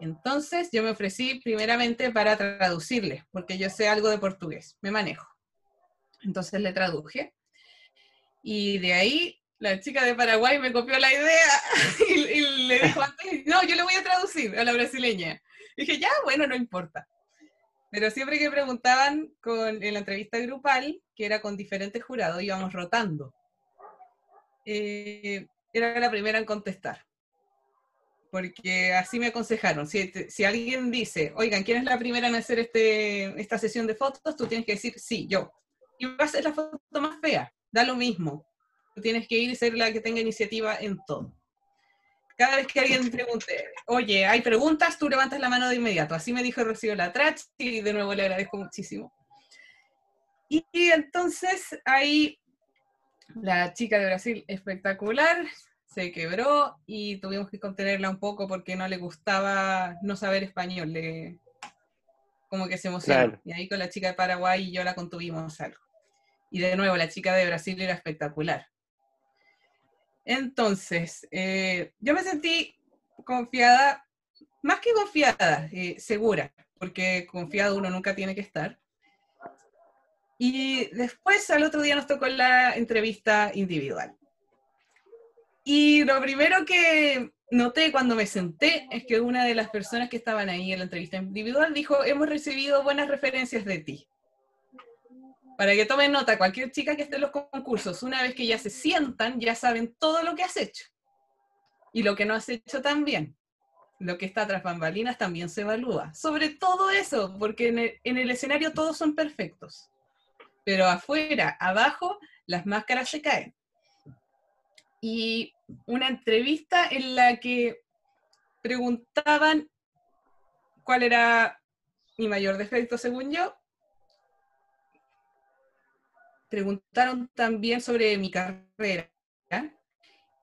Entonces yo me ofrecí primeramente para traducirle, porque yo sé algo de portugués, me manejo. Entonces le traduje. Y de ahí la chica de Paraguay me copió la idea y, le dijo no, yo le voy a traducir a la brasileña. dije, ya, bueno, no importa. Pero siempre que preguntaban con, en la entrevista grupal, que era con diferentes jurados, íbamos rotando. Eh, era la primera en contestar porque así me aconsejaron. Si, si, alguien dice, oigan, ¿quién es la primera en hacer este, esta sesión de fotos? Tú tienes que decir, sí, yo. Y va a ser la foto más fea, da lo mismo. Tú tienes que ir y ser la que tenga iniciativa en todo. Cada vez que alguien pregunte, oye, hay preguntas, tú levantas la mano de inmediato. Así me dijo Rocío Latrach y de nuevo le agradezco muchísimo. Y, y entonces ahí la chica de Brasil espectacular, se quebró y tuvimos que contenerla un poco porque no le gustaba no saber español, le, como que se emocionó. Y ahí con la chica de Paraguay y yo la contuvimos algo. Y de nuevo, la chica de Brasil era espectacular. Entonces, eh, yo me sentí confiada, más que confiada, eh, segura, porque confiado uno nunca tiene que estar. Y después, al otro día nos tocó la entrevista individual. Y lo primero que noté cuando me senté es que una de las personas que estaban ahí en la entrevista individual dijo, hemos recibido buenas referencias de ti. Para que tomen nota, cualquier chica que esté en los concursos, una vez que ya se sientan, ya saben todo lo que has hecho. Y lo que no has hecho también. Lo que está tras bambalinas también se evalúa. Sobre todo eso, porque en el, en el escenario todos son perfectos. Pero afuera, abajo, las máscaras se caen y una entrevista en la que preguntaban cuál era mi mayor defecto según yo. Preguntaron también sobre mi carrera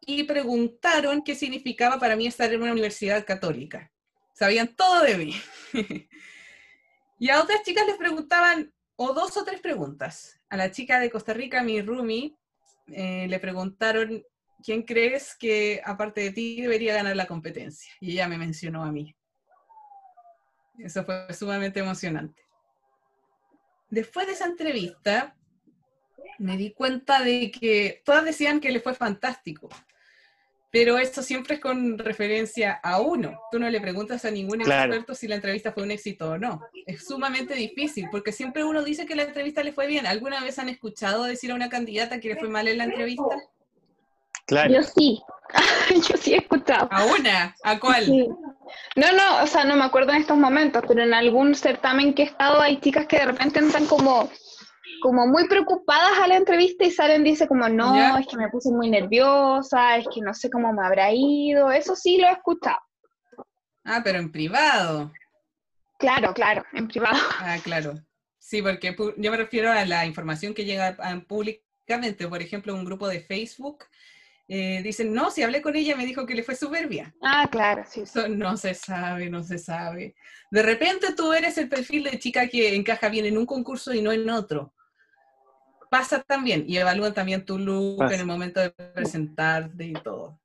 y preguntaron qué significaba para mí estar en una universidad católica. Sabían todo de mí. y a otras chicas les preguntaban o dos o tres preguntas. A la chica de Costa Rica, mi Rumi, eh, le preguntaron ¿quién crees que aparte de ti debería ganar la competencia? Y ella me mencionó a mí. Eso fue sumamente emocionante. Después de esa entrevista, me di cuenta de que todas decían que le fue fantástico, pero esto siempre es con referencia a uno. Tú no le preguntas a ningún experto si la entrevista fue un éxito o no. Es sumamente difícil, porque siempre uno dice que la entrevista le fue bien. ¿Alguna vez han escuchado decir a una candidata que le fue mal en la entrevista? Yo sí, yo sí he escuchado. ¿A una? ¿A cuál? No, no, o sea, no me acuerdo en estos momentos, pero en algún certamen que he estado hay chicas que de repente entran como, como muy preocupadas a la entrevista y salen y dicen como, no, es que me puse muy nerviosa, es que no sé cómo me habrá ido, eso sí lo he escuchado. Ah, pero en privado. Claro, claro, en privado. Ah, claro. Sí, porque yo me refiero a la información que llega específicamente, por ejemplo, un grupo de Facebook, eh, dicen, no, si hablé con ella me dijo que le fue súper bien. Ah, claro, sí. Eso no se sabe, no se sabe. De repente tú eres el perfil de chica que encaja bien en un concurso y no en otro. Pasa también y evalúan también tu look en el momento de presentarte y todo.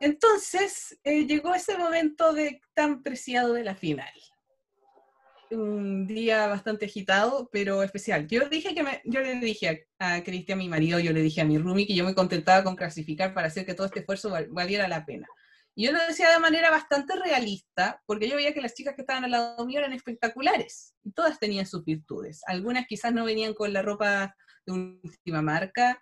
Entonces eh, llegó ese momento de tan preciado de la final un día bastante agitado, pero especial. Yo dije que yo le dije a, Cristian, mi marido, yo le dije a mi Rumi que yo me contentaba con clasificar para hacer que todo este esfuerzo valiera la pena. Y yo lo decía de manera bastante realista, porque yo veía que las chicas que estaban al lado mío eran espectaculares, y todas tenían sus virtudes. Algunas quizás no venían con la ropa de última marca,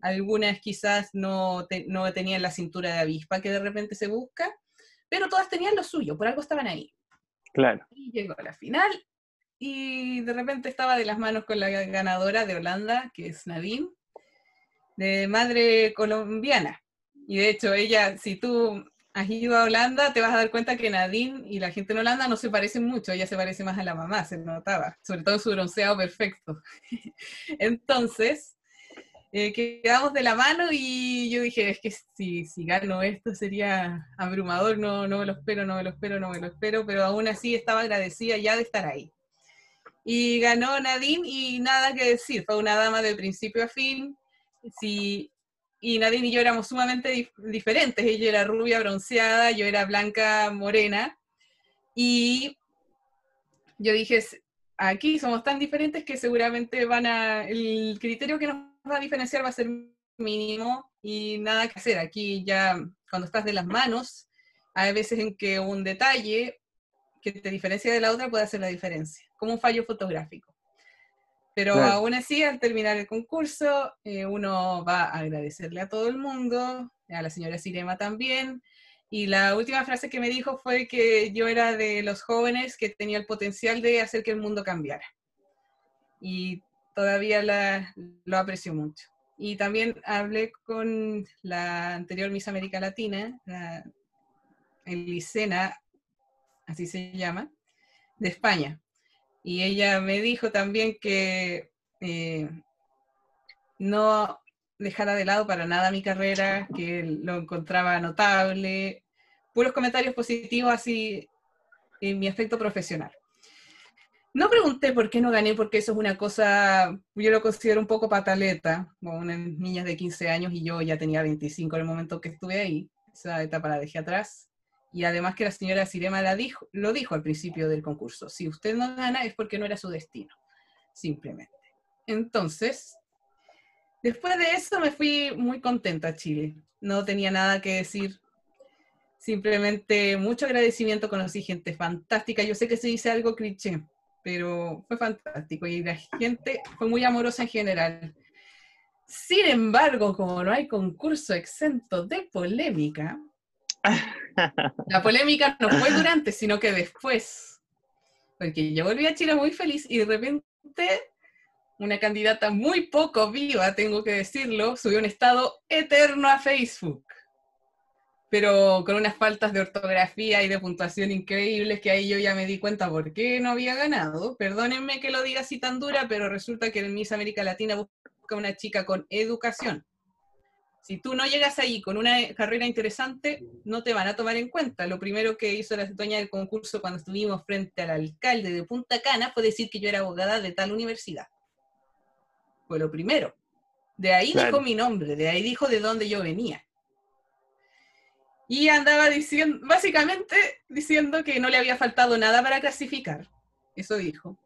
algunas quizás no, no tenían la cintura de avispa que de repente se busca, pero todas tenían lo suyo, por algo estaban ahí. Claro. Y llegó a la final y de repente estaba de las manos con la ganadora de Holanda, que es Nadine, de madre colombiana. Y de hecho, ella, si tú has ido a Holanda, te vas a dar cuenta que Nadine y la gente en Holanda no se parecen mucho, ella se parece más a la mamá, se notaba, sobre todo su bronceado perfecto. Entonces, eh, quedamos de la mano y yo dije, es que si, si gano esto sería abrumador, no, no me lo espero, no me lo espero, no me lo espero, pero aún así estaba agradecida ya de estar ahí. Y ganó Nadine y nada que decir, fue una dama de principio a fin, sí, y Nadine y yo éramos sumamente diferentes, ella era rubia bronceada, yo era blanca morena, y yo dije, aquí somos tan diferentes que seguramente van a, el criterio que nos a diferenciar va a ser mínimo y nada que hacer. Aquí ya cuando estás de las manos, hay veces en que un detalle que te diferencia de la otra puede hacer la diferencia, como un fallo fotográfico. Pero aún así, al terminar el concurso, eh, uno va a agradecerle a todo el mundo, a la señora Sirema también. Y la última frase que me dijo fue que yo era de los jóvenes que tenía el potencial de hacer que el mundo cambiara. Y todavía lo aprecio mucho. Y también hablé con la anterior Miss América Latina, la Elisena, así se llama, de España. Y ella me dijo también que eh, no dejara de lado para nada mi carrera, que lo encontraba notable, puros comentarios positivos así en mi aspecto profesional. No pregunté por qué no gané, porque eso es una cosa, yo lo considero un poco pataleta, como una niña de 15 años y yo ya tenía 25 en el momento que estuve ahí, esa etapa la dejé atrás. Y además que la señora Sirema la dijo, lo dijo al principio del concurso, si usted no gana es porque no era su destino, simplemente. Entonces, después de eso me fui muy contenta a Chile, no tenía nada que decir, simplemente mucho agradecimiento, conocí gente fantástica, yo sé que se dice algo cliché, pero fue fantástico y la gente fue muy amorosa en general. Sin embargo, como no hay concurso exento de polémica, la polémica no fue durante, sino que después. Porque yo volví a Chile muy feliz y de repente una candidata muy poco viva, tengo que decirlo, subió un estado eterno a Facebook pero con unas faltas de ortografía y de puntuación increíbles que ahí yo ya me di cuenta por qué no había ganado. Perdónenme que lo diga así tan dura, pero resulta que en Miss América Latina busca una chica con educación. Si tú no llegas ahí con una carrera interesante, no te van a tomar en cuenta. Lo primero que hizo la dueña del concurso cuando estuvimos frente al alcalde de Punta Cana fue decir que yo era abogada de tal universidad. Fue lo primero. De ahí dijo mi nombre, de ahí dijo de dónde yo venía. Y andaba diciendo, básicamente diciendo que no le había faltado nada para clasificar. Eso dijo.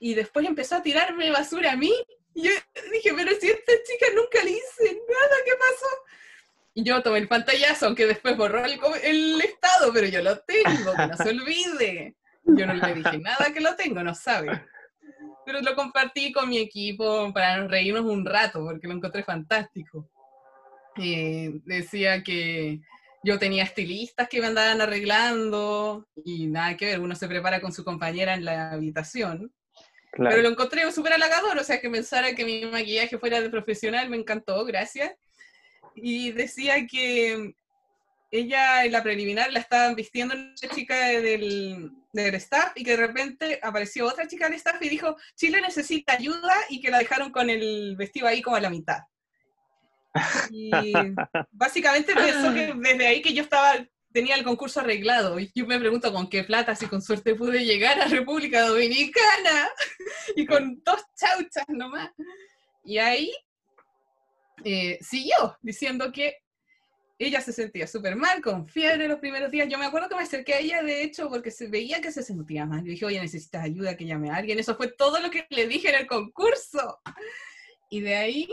Y después empezó a tirarme basura a mí. Y yo dije, pero si esta chica nunca le hice nada, ¿qué pasó? Y yo tomé el pantallazo, aunque después borró el, el estado, pero yo lo tengo, que no se olvide. Yo no le dije nada que lo tengo, no sabe. Pero lo compartí con mi equipo para reírnos un rato, porque lo encontré fantástico. Eh, decía que yo tenía estilistas que me andaban arreglando y nada que ver, uno se prepara con su compañera en la habitación. Pero lo encontré súper halagador, o sea, que pensara que mi maquillaje fuera de profesional me encantó, gracias. Y decía que ella en la preliminar la estaban vistiendo una chica del, del staff y que de repente apareció otra chica del staff y dijo, Chile necesita ayuda y que la dejaron con el vestido ahí como a la mitad. Y básicamente pensó que desde ahí que yo estaba, tenía el concurso arreglado. Y yo me pregunto con qué plata, si con suerte pude llegar a República Dominicana y con dos chauchas nomás. Y ahí eh, siguió diciendo que ella se sentía súper mal, con fiebre los primeros días. Yo me acuerdo que me acerqué a ella, de hecho, porque se veía que se sentía mal. Yo dije, oye, necesitas ayuda, que llame a alguien. Eso fue todo lo que le dije en el concurso. Y de ahí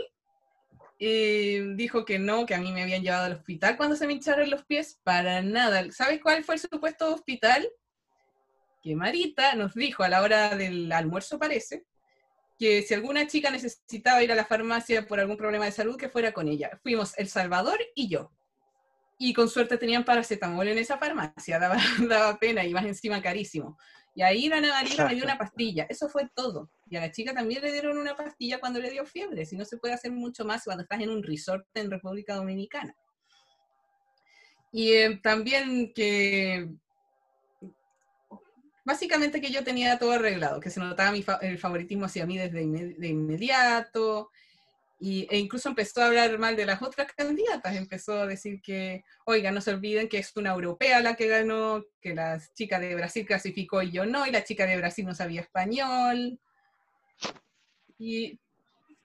dijo que no, que a mí me habían llevado al hospital cuando se me hincharon los pies. Para nada. ¿Sabes cuál fue el supuesto hospital? Que Marita nos dijo a la hora del almuerzo, parece, que si alguna chica necesitaba ir a la farmacia por algún problema de salud, que fuera con ella. Fuimos El Salvador y yo y con suerte tenían paracetamol en esa farmacia, daba, daba pena y más encima carísimo. Y ahí la Ana María me dio una pastilla, eso fue todo. Y a la chica también le dieron una pastilla cuando le dio fiebre, si no se puede hacer mucho más cuando estás en un resort en República Dominicana. Y eh, también que básicamente que yo tenía todo arreglado, que se notaba mi el favoritismo hacia mí desde de inmediato, y, e incluso empezó a hablar mal de las otras candidatas, empezó a decir que, oiga, no se olviden que es una europea la que ganó, que la chica de Brasil clasificó y yo no, y la chica de Brasil no sabía español. Y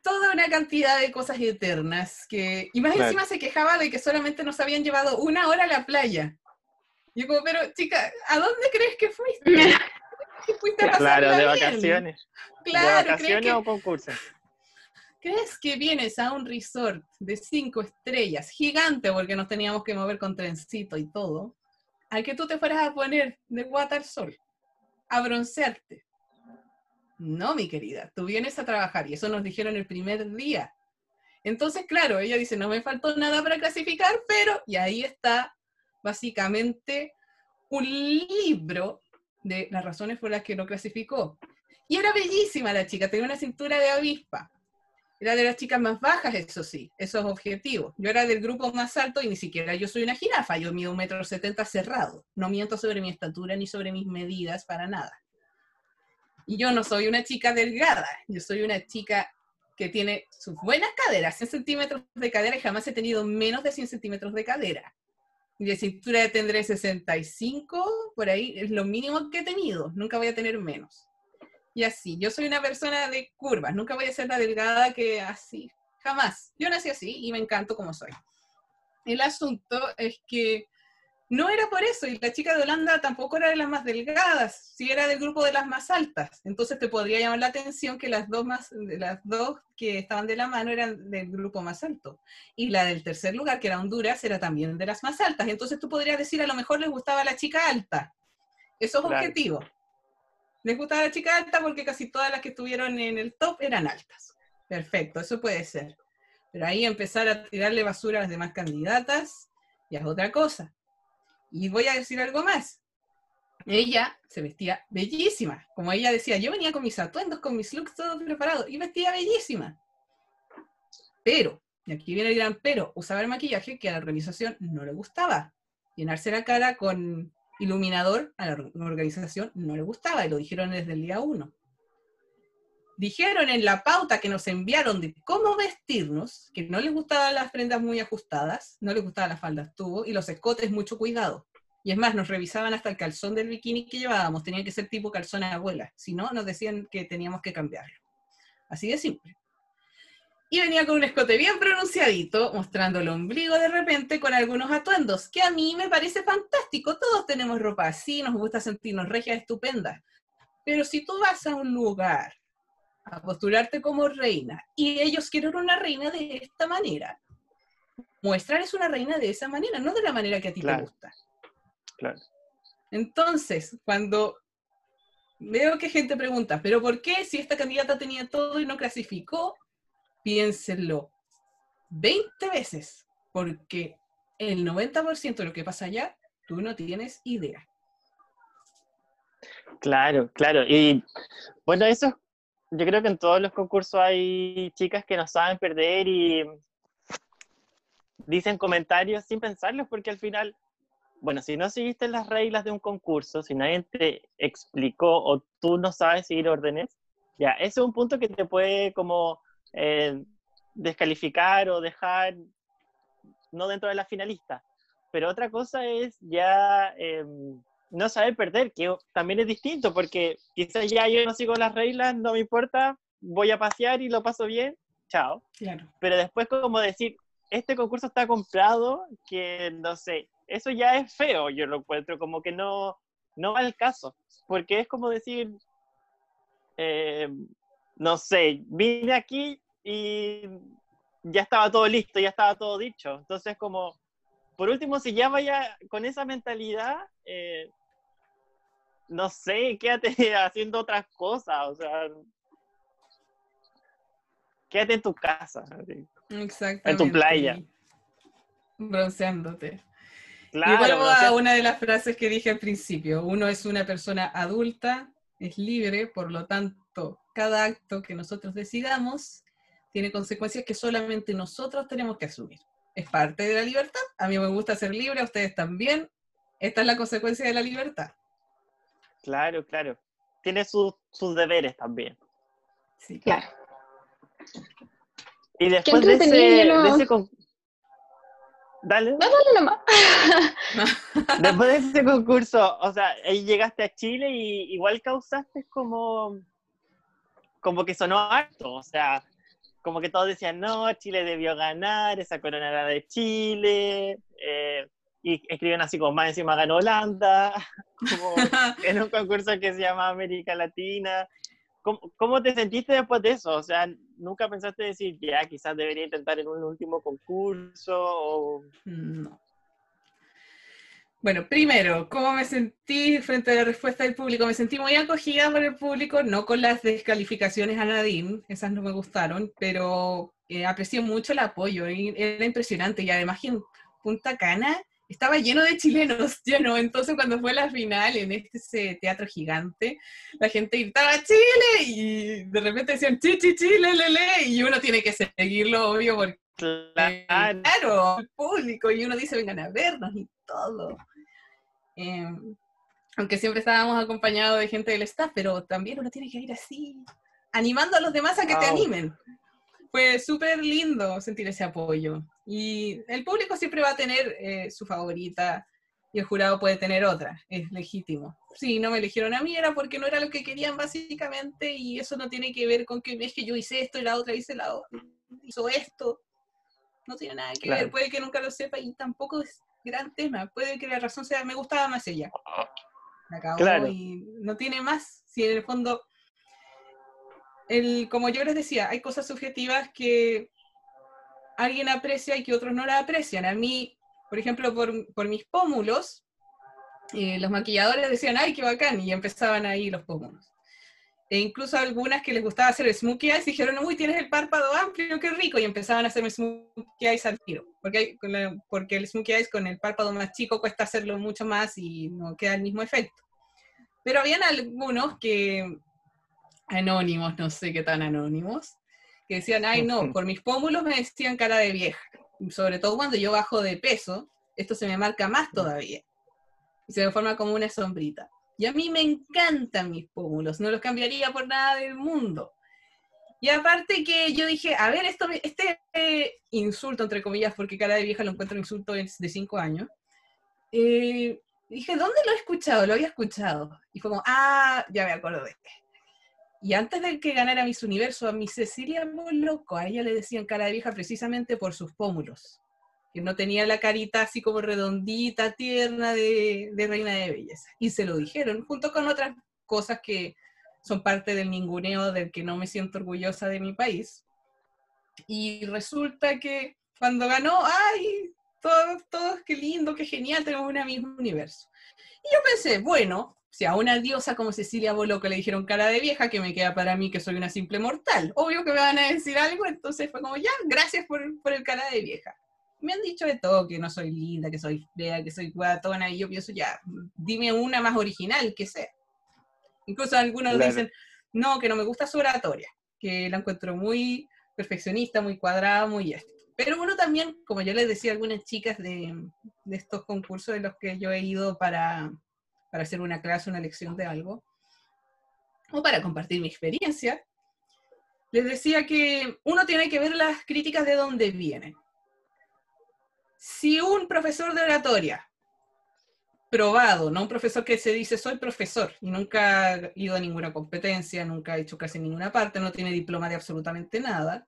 toda una cantidad de cosas eternas, que, y más encima se quejaba de que solamente nos habían llevado una hora a la playa. Y yo como, pero chica, ¿a dónde crees que fuiste? fuiste a claro, de vacaciones. Claro, ¿De vacaciones o concurso? ¿Crees que vienes a un resort de cinco estrellas, gigante, porque nos teníamos que mover con trencito y todo, al que tú te fueras a poner de guata al sol, a broncearte? No, mi querida, tú vienes a trabajar y eso nos dijeron el primer día. Entonces, claro, ella dice, no me faltó nada para clasificar, pero, y ahí está básicamente un libro de las razones por las que no clasificó. Y era bellísima la chica, tenía una cintura de avispa. Era de las chicas más bajas, eso sí, eso es objetivo. Yo era del grupo más alto y ni siquiera yo soy una jirafa, yo mido un metro setenta cerrado. No miento sobre mi estatura ni sobre mis medidas para nada. Y yo no soy una chica delgada, yo soy una chica que tiene sus buenas caderas, 100 centímetros de cadera y jamás he tenido menos de 100 centímetros de cadera. Y de cintura tendré 65, por ahí es lo mínimo que he tenido, nunca voy a tener menos y así. Yo soy una persona de curvas, nunca voy a ser la delgada que así, jamás. Yo nací así y me encanto como soy. El asunto es que no era por eso, y la chica de Holanda tampoco era de las más delgadas, sí era del grupo de las más altas. Entonces te podría llamar la atención que las dos, más, las dos que estaban de la mano eran del grupo más alto. Y la del tercer lugar, que era Honduras, era también de las más altas. Entonces tú podrías decir, a lo mejor les gustaba la chica alta. Eso es objetivo les gustaba la chica alta porque casi todas las que estuvieron en el top eran altas. Perfecto, eso puede ser. Pero ahí empezar a tirarle basura a las demás candidatas ya es otra cosa. Y voy a decir algo más. Ella se vestía bellísima. Como ella decía, yo venía con mis atuendos, con mis looks todo preparado y vestía bellísima. Pero, y aquí viene el gran pero, usaba el maquillaje que a la organización no le gustaba. Llenarse la cara con iluminador a la organización no le gustaba y lo dijeron desde el día uno. Dijeron en la pauta que nos enviaron de cómo vestirnos, que no les gustaban las prendas muy ajustadas, no les gustaban las faldas tubo y los escotes mucho cuidado. Y es más, nos revisaban hasta el calzón del bikini que llevábamos, tenía que ser tipo calzón abuela, si no, nos decían que teníamos que cambiarlo. Así de simple y venía con un escote bien pronunciadito, mostrando el ombligo de repente con algunos atuendos, que a mí me parece fantástico. Todos tenemos ropa así, nos gusta sentirnos regias estupendas. Pero si tú vas a un lugar a postularte como reina y ellos quieren una reina de esta manera, muéstrales una reina de esa manera, no de la manera que a ti te gusta. Claro. Entonces, cuando veo que gente pregunta, ¿pero por qué si esta candidata tenía todo y no clasificó? Piénsenlo 20 veces, porque el 90% de lo que pasa allá, tú no tienes idea. Claro, claro. Y bueno, eso, yo creo que en todos los concursos hay chicas que no saben perder y dicen comentarios sin pensarlos, porque al final bueno, si no seguiste las reglas de un concurso, si nadie te explicó o tú no sabes seguir órdenes, ya, ese es un punto que te puede como eh, descalificar o dejar no dentro de la finalista. Pero otra cosa es ya em, no saber perder, que también es distinto, porque quizás ya yo no sigo las reglas, no me importa, voy a pasear y lo paso bien, chao. Pero después como decir, este concurso está comprado, que no sé, eso ya es feo, yo lo encuentro como que no, no va al caso, porque es como decir, eh, no sé, vine aquí y ya estaba todo listo, ya estaba todo dicho. Entonces, como, por último, si ya vaya con esa mentalidad, eh, no sé, quédate haciendo otras cosas, o sea, quédate en tu casa. Exactamente. En tu playa. Bronceándote. Claro, y vuelvo a una de las frases que dije al principio. Uno es una persona adulta, es libre, por lo tanto, cada acto que nosotros decidamos tiene consecuencias que solamente nosotros tenemos que asumir. Es parte de la libertad. A mí me gusta ser libre, a ustedes también. Esta es la consecuencia de la libertad. Claro, claro. Tiene sus deberes también. Sí, claro. Y después de ese, de ese Dale. No, dale nomás. Después de ese concurso, o sea, ahí llegaste a Chile y igual causaste como, como que sonó harto, o sea, como que todos decían, no, Chile debió ganar, esa corona era de Chile, eh, y escriben así como más encima ganó Holanda, como en un concurso que se llama América Latina. ¿Cómo, ¿Cómo, te sentiste después de eso? O sea, ¿nunca pensaste decir, ya, quizás debería intentar en un último concurso? O... No. Bueno, primero, ¿cómo me sentí frente a la respuesta del público? Me sentí muy acogida por el público, no con las descalificaciones a Nadine, esas no me gustaron, pero eh, aprecié mucho el apoyo, y era impresionante. Y además en Punta Cana estaba lleno de chilenos, lleno. Entonces cuando fue la final en este teatro gigante, la gente gritaba Chile y de repente decían chi, chi, chi, le, le, le, y uno tiene que seguirlo, obvio, porque claro, el público, y uno dice vengan a vernos y todo. Em, aunque siempre estábamos acompañados de gente del staff, pero también uno tiene que ir así, animando a los demás a que te animen. Fue súper lindo sentir ese apoyo. Y el público siempre va a tener eh, su favorita y el jurado puede tener otra, es legítimo. Si no me eligieron a mí era porque no era lo que querían básicamente y eso no tiene que ver con que es que yo hice esto y la otra hice la hizo esto. No tiene nada que ver, puede que nunca lo sepa y tampoco es gran tema. Puede que la razón sea, me gustaba más ella. acabó y no tiene más. Si en el fondo, el, como yo les decía, hay cosas subjetivas que alguien aprecia y que otros no la aprecian. A mí, por ejemplo, por, por mis pómulos, eh, los maquilladores decían, ay, qué bacán, y empezaban ahí los pómulos. E incluso algunas que les gustaba hacer smokey eyes dijeron, uy, tienes el párpado amplio, qué rico, y empezaban a hacerme smokey eyes al tiro. Porque, porque el smokey eyes con el párpado más chico cuesta hacerlo mucho más y no queda el mismo efecto. Pero habían algunos que, anónimos, no sé qué tan anónimos, que decían, ay no, por mis pómulos me decían cara de vieja. Sobre todo cuando yo bajo de peso, esto se me marca más todavía. Y se me forma como una sombrita. Y a mí me encantan mis pómulos, no los cambiaría por nada del mundo. Y aparte que yo dije, a ver, esto, este insulto, entre comillas, porque cara de vieja lo encuentro insulto de cinco años, eh, dije, ¿dónde lo he escuchado? Lo había escuchado. Y fue como, ah, ya me acuerdo de este. Y antes de que ganara Miss Universo, a mi Cecilia loco, a ella le decían cara de vieja precisamente por sus pómulos que no tenía la carita así como redondita, tierna de, reina de belleza. Y se lo dijeron, junto con otras cosas que son parte del ninguneo del que no me siento orgullosa de mi país. Y resulta que cuando ganó, ¡ay! Todos, todos, qué lindo, qué genial, tenemos una misma universo. Y yo pensé, bueno, si a una diosa como Cecilia Boloco le dijeron cara de vieja, que me queda para mí que soy una simple mortal. Obvio que me van a decir algo, entonces fue como, ya, gracias por, por el cara de vieja me han dicho de todo, que no soy linda, que soy fea, que soy guatona, y yo pienso ya, dime una más original que sea. Incluso algunos dicen, no, que no me gusta su oratoria, que la encuentro muy perfeccionista, muy cuadrada, muy esto. Pero uno también, como yo les decía a algunas chicas de, de estos concursos de los que yo he ido para, para hacer una clase, una lección de algo, o para compartir mi experiencia, les decía que uno tiene que ver las críticas de dónde vienen. Si un profesor de oratoria, probado, no un profesor que se dice soy profesor y nunca ha ido a ninguna competencia, nunca ha hecho casi ninguna parte, no tiene diploma de absolutamente nada,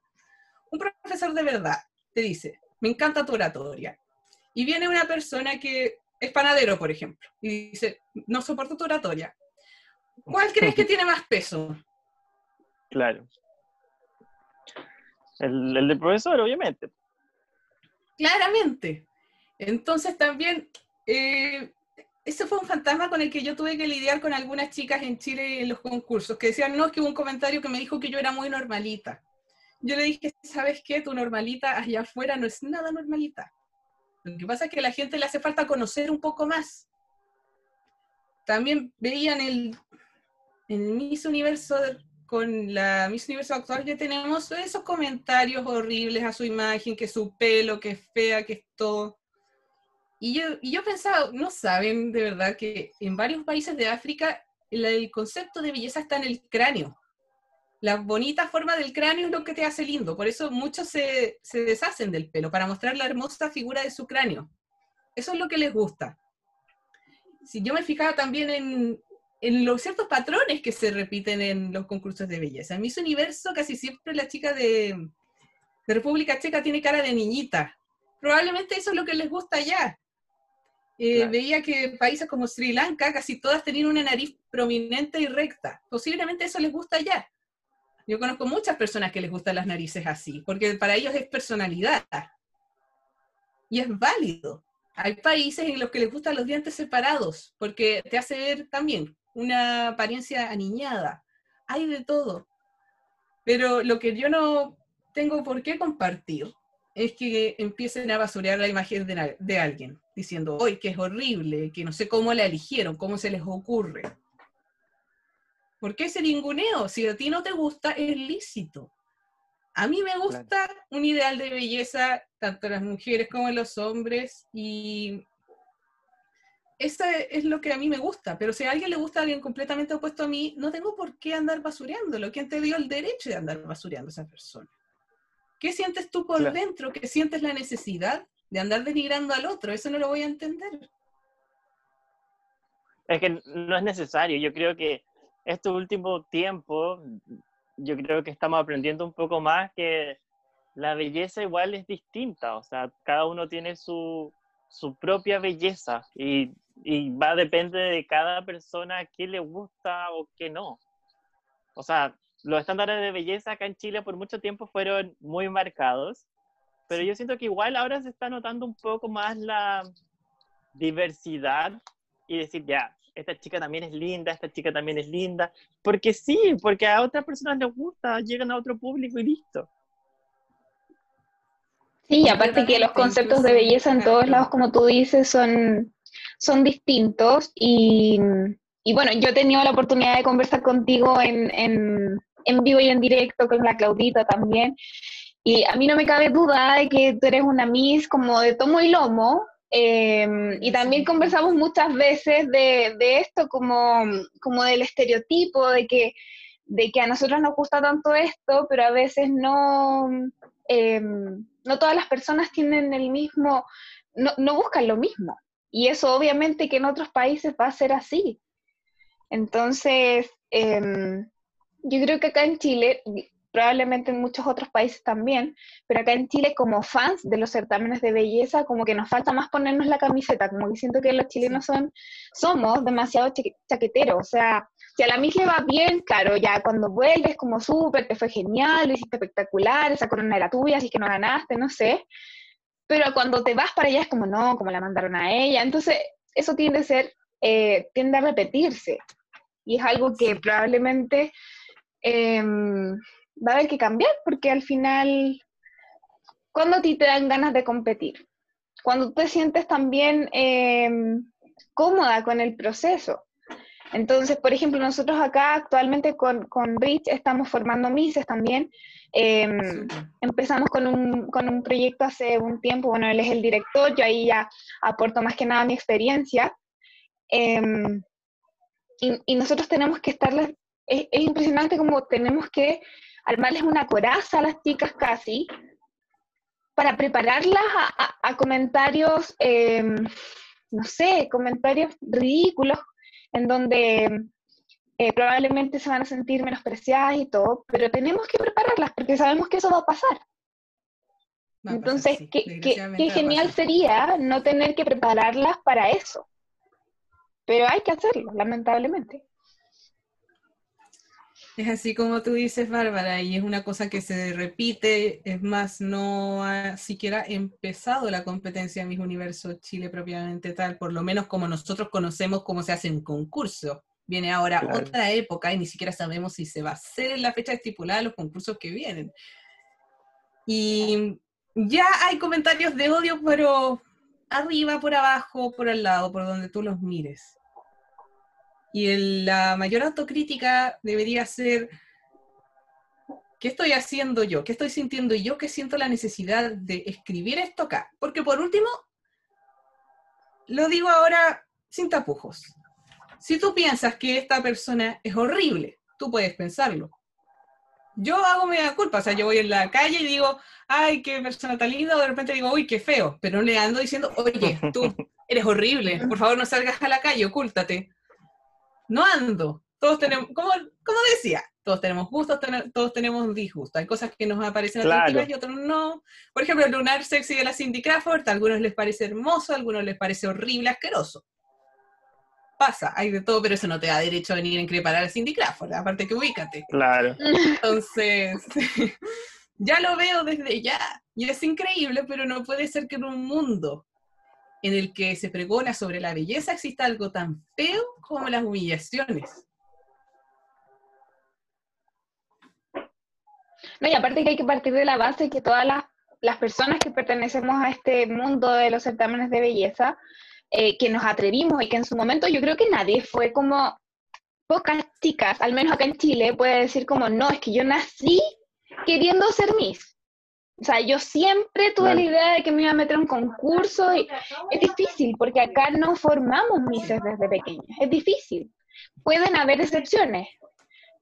un profesor de verdad te dice, me encanta tu oratoria. Y viene una persona que es panadero, por ejemplo, y dice, no soporto tu oratoria. ¿Cuál crees que tiene más peso? Claro. El, el del profesor, obviamente. Claramente. Entonces también, eh, ese fue un fantasma con el que yo tuve que lidiar con algunas chicas en Chile en los concursos, que decían, no, que hubo un comentario que me dijo que yo era muy normalita. Yo le dije, ¿sabes qué? Tu normalita allá afuera no es nada normalita. Lo que pasa es que a la gente le hace falta conocer un poco más. También veían el, en el Miss Universo con la Miss Universo actual que tenemos, esos comentarios horribles a su imagen, que su pelo, que es fea, que es todo. Y yo, y yo pensaba, no saben de verdad que en varios países de África el, concepto de belleza está en el cráneo. La bonita forma del cráneo es lo que te hace lindo, por eso muchos se, se deshacen del pelo, para mostrar la hermosa figura de su cráneo. Eso es lo que les gusta. Si yo me fijaba también en, en los ciertos patrones que se repiten en los concursos de belleza. En Miss Universo casi siempre la chica de, de República Checa tiene cara de niñita. Probablemente eso es lo que les gusta allá. Eh, Claro. Veía que países como Sri Lanka casi todas tenían una nariz prominente y recta. Posiblemente eso les gusta allá. Yo conozco muchas personas que les gustan las narices así, porque para ellos es personalidad. Y es válido. Hay países en los que les gustan los dientes separados, porque te hace ver también una apariencia aniñada. Hay de todo. Pero lo que yo no tengo por qué compartir es que empiecen a basurear la imagen de, de alguien, diciendo, hoy que es horrible, que no sé cómo la eligieron, cómo se les ocurre. ¿Por qué ese ninguneo? Si a ti no te gusta, es lícito. A mí me gusta un ideal de belleza, tanto en las mujeres como en los hombres, y eso es lo que a mí me gusta. Pero si a alguien le gusta a alguien completamente opuesto a mí, no tengo por qué andar basureándolo. ¿Quién te dio el derecho de andar basureando a esa persona? ¿Qué sientes tú por Claro. dentro? ¿Qué sientes la necesidad de andar denigrando al otro? Eso no lo voy a entender. Es que no es necesario. Yo creo que este último tiempo, yo creo que estamos aprendiendo un poco más que la belleza igual es distinta. O sea, cada uno tiene su, su propia belleza y, y va a depender de cada persona qué le gusta o qué no. O sea, los estándares de belleza acá en Chile por mucho tiempo fueron muy marcados, pero yo siento que igual ahora se está notando un poco más la diversidad y decir, ya, esta chica también es linda, esta chica también es linda, porque sí, porque a otras personas les gusta, llegan a otro público y listo. Sí, aparte que los conceptos de belleza en todos lados, como tú dices, son, son distintos. Y, y bueno, yo he tenido la oportunidad de conversar contigo en, en, en vivo y en directo, con la Claudita también. Y a mí no me cabe duda de que tú eres una Miss como de tomo y lomo. eh, y también conversamos muchas veces de, de esto como, como del estereotipo, de que, de que a nosotros nos gusta tanto esto, pero a veces no, eh, no todas las personas tienen el mismo, no, no buscan lo mismo. Y eso obviamente que en otros países va a ser así. Entonces, em, yo creo que acá en Chile, probablemente en muchos otros países también, pero acá en Chile como fans de los certámenes de belleza, como que nos falta más ponernos la camiseta, como que siento que los chilenos son, somos demasiado chaque- chaqueteros, o sea, si a la Miss le va bien, claro, ya cuando vuelves como súper, te fue genial, lo hiciste espectacular, esa corona era tuya, así que no ganaste, no sé, pero cuando te vas para allá es como, no, como la mandaron a ella, entonces eso tiende a ser, eh, tiende a repetirse, y es algo que probablemente em, va a haber que cambiar, porque al final, cuando a ti te dan ganas de competir? Cuando te sientes también em, cómoda con el proceso. Entonces, por ejemplo, nosotros acá actualmente con, con Bridge estamos formando Mises también. Em, empezamos con un, con un proyecto hace un tiempo, bueno, él es el director, yo ahí ya aporto más que nada mi experiencia. Em, y, y, nosotros tenemos que estarles, es, es, impresionante como tenemos que armarles una coraza a las chicas casi, para prepararlas a, a, a comentarios, eh, no sé, comentarios ridículos, en donde eh, probablemente se van a sentir menospreciadas y todo, pero tenemos que prepararlas porque sabemos que eso va a pasar. Va Entonces, a pasar, sí. qué, qué, qué genial sería no tener que prepararlas para eso. Pero hay que hacerlo, lamentablemente. Es así como tú dices, Bárbara, y es una cosa que se repite, es más, no ha siquiera empezado la competencia en Miss Universo Chile propiamente tal, por lo menos como nosotros conocemos cómo se hace un concurso. Viene ahora claro. otra época y ni siquiera sabemos si se va a hacer en la fecha estipulada los concursos que vienen. Y ya hay comentarios de odio, pero arriba, por abajo, por al lado, por donde tú los mires. Y el, la mayor autocrítica debería ser, ¿qué estoy haciendo yo? ¿Qué estoy sintiendo yo? ¿Qué siento la necesidad de escribir esto acá? Porque por último, lo digo ahora sin tapujos. Si tú piensas que esta persona es horrible, tú puedes pensarlo. Yo hago media culpa, o sea, yo voy en la calle y digo, ay, qué persona tan linda, o de repente digo, uy, qué feo, pero no le ando diciendo, oye, tú eres horrible, por favor no salgas a la calle, ocúltate no ando. Todos tenemos, como, como decía, todos tenemos gustos, ten, todos tenemos disgustos. Hay cosas que nos aparecen atractivas y otros no. Por ejemplo, el lunar sexy de la Cindy Crawford, a algunos les parece hermoso, a algunos les parece horrible, asqueroso. Pasa, hay de todo, pero eso no te da derecho a venir a increpar a Cindy Crawford, aparte que ubícate. Claro. Entonces, ya lo veo desde ya, y es increíble, pero no puede ser que en un mundo en el que se pregona sobre la belleza exista algo tan feo como las humillaciones. No, y aparte que hay que partir de la base que todas las, las personas que pertenecemos a este mundo de los certámenes de belleza, eh, que nos atrevimos y que en su momento yo creo que nadie fue como, pocas chicas, al menos acá en Chile, puede decir como, no, es que yo nací queriendo ser Miss. O sea, yo siempre tuve la idea de que me iba a meter a un concurso y es difícil porque acá no formamos mises desde pequeñas, es difícil. Pueden haber excepciones,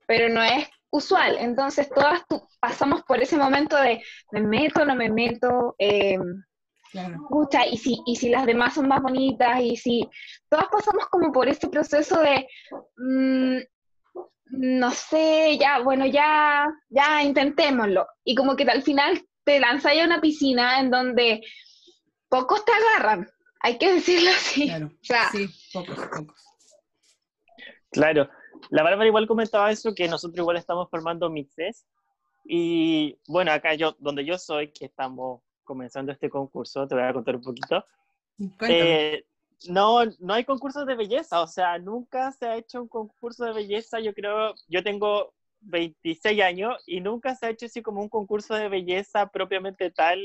pero no es usual. Entonces todas pasamos por ese momento de me meto, no me meto, eh, claro. y si, y si las demás son más bonitas, y si todas pasamos como por ese proceso de mmm, no sé, ya, bueno, ya, ya intentémoslo. Y como que al final te lanzas a una piscina en donde pocos te agarran, hay que decirlo así. Claro, o sea, sí, pocos, pocos. Claro, la Bárbara igual comentaba eso, que nosotros igual estamos formando mixes, y bueno, acá yo, donde yo soy, que estamos comenzando este concurso, te voy a contar un poquito. Eh, no, no hay concursos de belleza, o sea, nunca se ha hecho un concurso de belleza, yo creo, yo tengo 26 años y nunca se ha hecho así como un concurso de belleza propiamente tal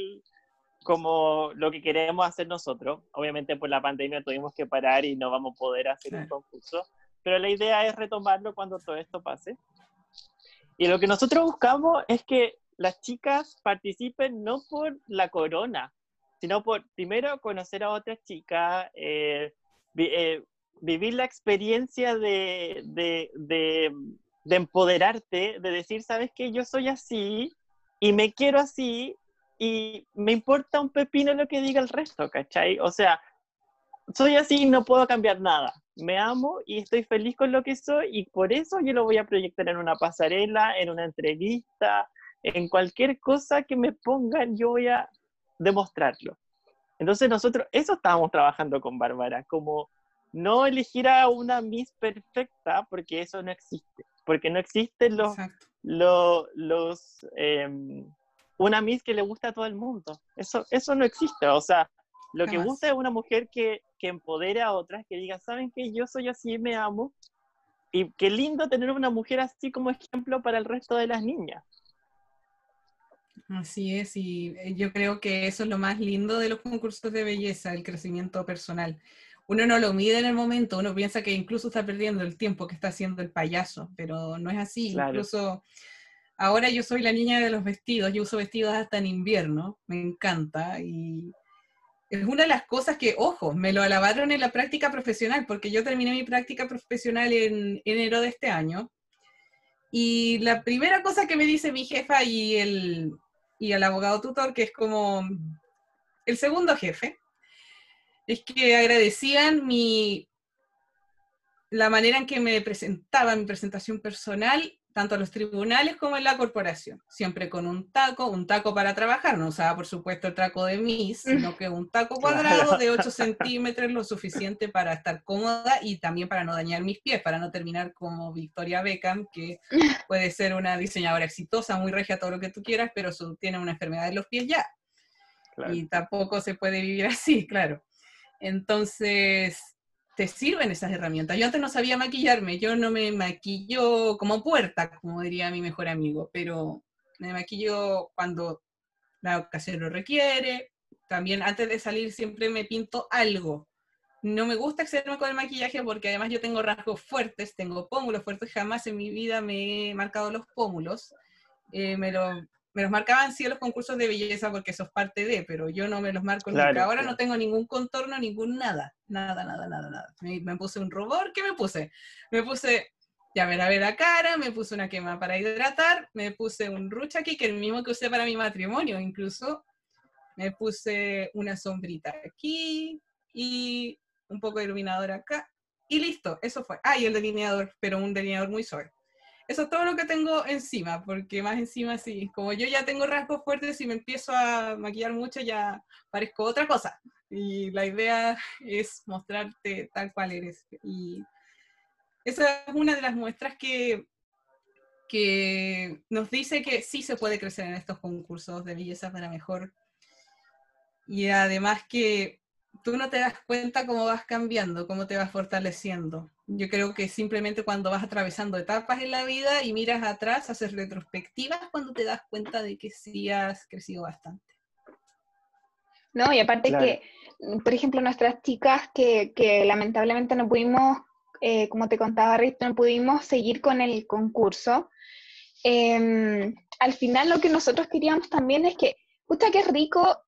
como lo que queremos hacer nosotros. Obviamente por la pandemia tuvimos que parar y no vamos a poder hacer un concurso, pero la idea es retomarlo cuando todo esto pase. Y lo que nosotros buscamos es que las chicas participen no por la corona, sino por primero conocer a otras chicas, eh, eh, vivir la experiencia de, de, de, de empoderarte, de decir, sabes que yo soy así y me quiero así y me importa un pepino lo que diga el resto, ¿cachai? O sea, soy así y no puedo cambiar nada. Me amo y estoy feliz con lo que soy y por eso yo lo voy a proyectar en una pasarela, en una entrevista, en cualquier cosa que me pongan, yo voy a demostrarlo. Entonces nosotros, eso estábamos trabajando con Bárbara, como no elegir a una Miss perfecta, porque eso no existe porque no existen los, los, los eh, una Miss que le gusta a todo el mundo. Eso, eso no existe. O sea, lo que gusta es una mujer que, que empodere a otras, que diga, ¿saben qué? Yo soy así y me amo. Y qué lindo tener una mujer así como ejemplo para el resto de las niñas. Así es, y eh, yo creo que eso es lo más lindo de los concursos de belleza, el crecimiento personal. uno no lo mide en el momento, uno piensa que incluso está perdiendo el tiempo que está haciendo el payaso, pero no es así. Incluso ahora yo soy la niña de los vestidos, yo uso vestidos hasta en invierno, me encanta y es una de las cosas que, ojo, me lo alabaron en la práctica profesional, porque yo terminé mi práctica profesional en enero de este año. Y la primera cosa que me dice mi jefa y el, y el abogado tutor, que es como el segundo jefe, es que agradecían mi, la manera en que me presentaba, mi presentación personal, tanto a los tribunales como en la corporación. Siempre con un taco, un taco para trabajar, no usaba por supuesto el taco de Miss, sino que un taco cuadrado de 8 centímetros, lo suficiente para estar cómoda y también para no dañar mis pies, para no terminar como Victoria Beckham, que puede ser una diseñadora exitosa, muy regia, todo lo que tú quieras, pero tiene una enfermedad en los pies ya. Y tampoco se puede vivir así, claro. Entonces, te sirven esas herramientas. Yo antes no sabía maquillarme, yo no me maquillo como puerta, como diría mi mejor amigo, pero me maquillo cuando la ocasión lo requiere. También antes de salir siempre me pinto algo. No me gusta excederme con el maquillaje porque además yo tengo rasgos fuertes, tengo pómulos fuertes, jamás en mi vida me he marcado los pómulos. Eh, me lo me los marcaban sí en los concursos de belleza porque eso es parte de, pero yo no me los marco nunca. Ahora no tengo ningún contorno, ningún nada, nada, nada, nada, nada. Me, puse un rubor, ¿qué me puse? Me puse, ya ver a ver la cara, me puse una quema para hidratar, me puse un ruch aquí, que es el mismo que usé para mi matrimonio incluso. Me puse una sombrita aquí y un poco de iluminador acá. Y listo, eso fue. Ah, y el delineador, pero un delineador muy suave eso es todo lo que tengo encima, porque más encima sí, como yo ya tengo rasgos fuertes y me empiezo a maquillar mucho ya parezco otra cosa. Y la idea es mostrarte tal cual eres. Y esa es una de las muestras que, que nos dice que sí se puede crecer en estos concursos de belleza para mejor. Y además que tú no te das cuenta cómo vas cambiando, cómo te vas fortaleciendo. Yo creo que simplemente cuando vas atravesando etapas en la vida y miras atrás, haces retrospectivas cuando te das cuenta de que sí has crecido bastante. No, y aparte que, por ejemplo, nuestras chicas que, lamentablemente no pudimos, eh, como te contaba Rito, no pudimos seguir con el concurso, em, al final lo que nosotros queríamos también es que, puta que es rico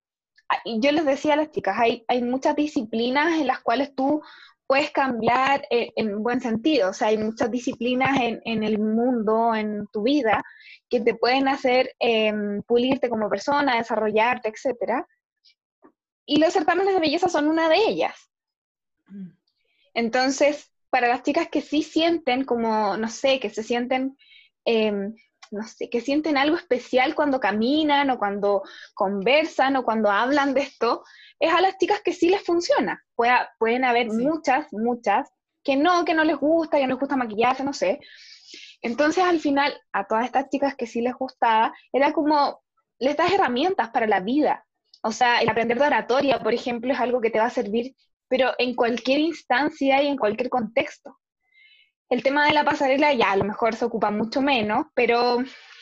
yo les decía a las chicas, hay, hay muchas disciplinas en las cuales tú puedes cambiar eh, en buen sentido, o sea, hay muchas disciplinas en, en el mundo, en tu vida, que te pueden hacer em, pulirte como persona, desarrollarte, etc. Y los certámenes de belleza son una de ellas. Entonces, para las chicas que sí sienten como, no sé, que se sienten em, no sé, que sienten algo especial cuando caminan o cuando conversan o cuando hablan de esto, es a las chicas que sí les funciona. pueden haber muchas, muchas que no, que no les gusta, que no les gusta maquillarse, no sé. Entonces al final a todas estas chicas que sí les gustaba, era como, les das herramientas para la vida. O sea, el aprender de oratoria, por ejemplo, es algo que te va a servir, pero en cualquier instancia y en cualquier contexto. El tema de la pasarela ya a lo mejor se ocupa mucho menos, pero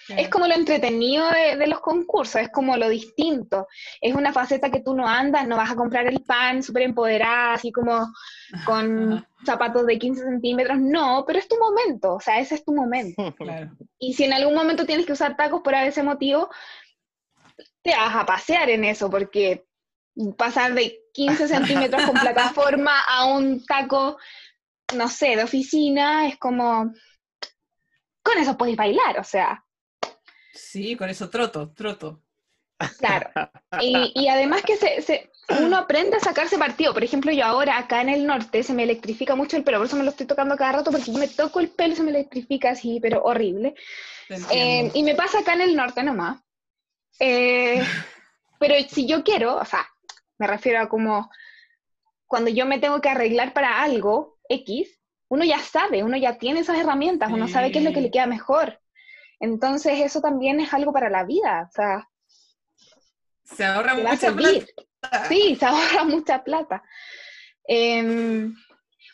es como lo entretenido de, los concursos, es como lo distinto. Es una faceta que tú no andas, no vas a comprar el pan súper empoderada, así como con zapatos de 15 centímetros, no, pero es tu momento, o sea, ese es tu momento. Y si en algún momento tienes que usar tacos por ese motivo, te vas a pasear en eso, porque pasar de 15 centímetros con plataforma a un taco no sé, de oficina, es como, con eso podéis bailar, o sea. Sí, con eso troto, troto. Claro. Y, además que se, uno aprende a sacarse partido. Por ejemplo, yo ahora acá en el norte se me electrifica mucho el pelo, por eso me lo estoy tocando cada rato, porque yo me toco el pelo y se me electrifica así, pero horrible. Eh, y me pasa acá en el norte nomás. Eh, pero si yo quiero, o sea, me refiero a como cuando yo me tengo que arreglar para algo, X, uno ya sabe, uno ya tiene esas herramientas, uno sabe qué es lo que le queda mejor. Entonces eso también es algo para la vida, o sea... Se ahorra mucha plata. Sí, se ahorra mucha plata. Em,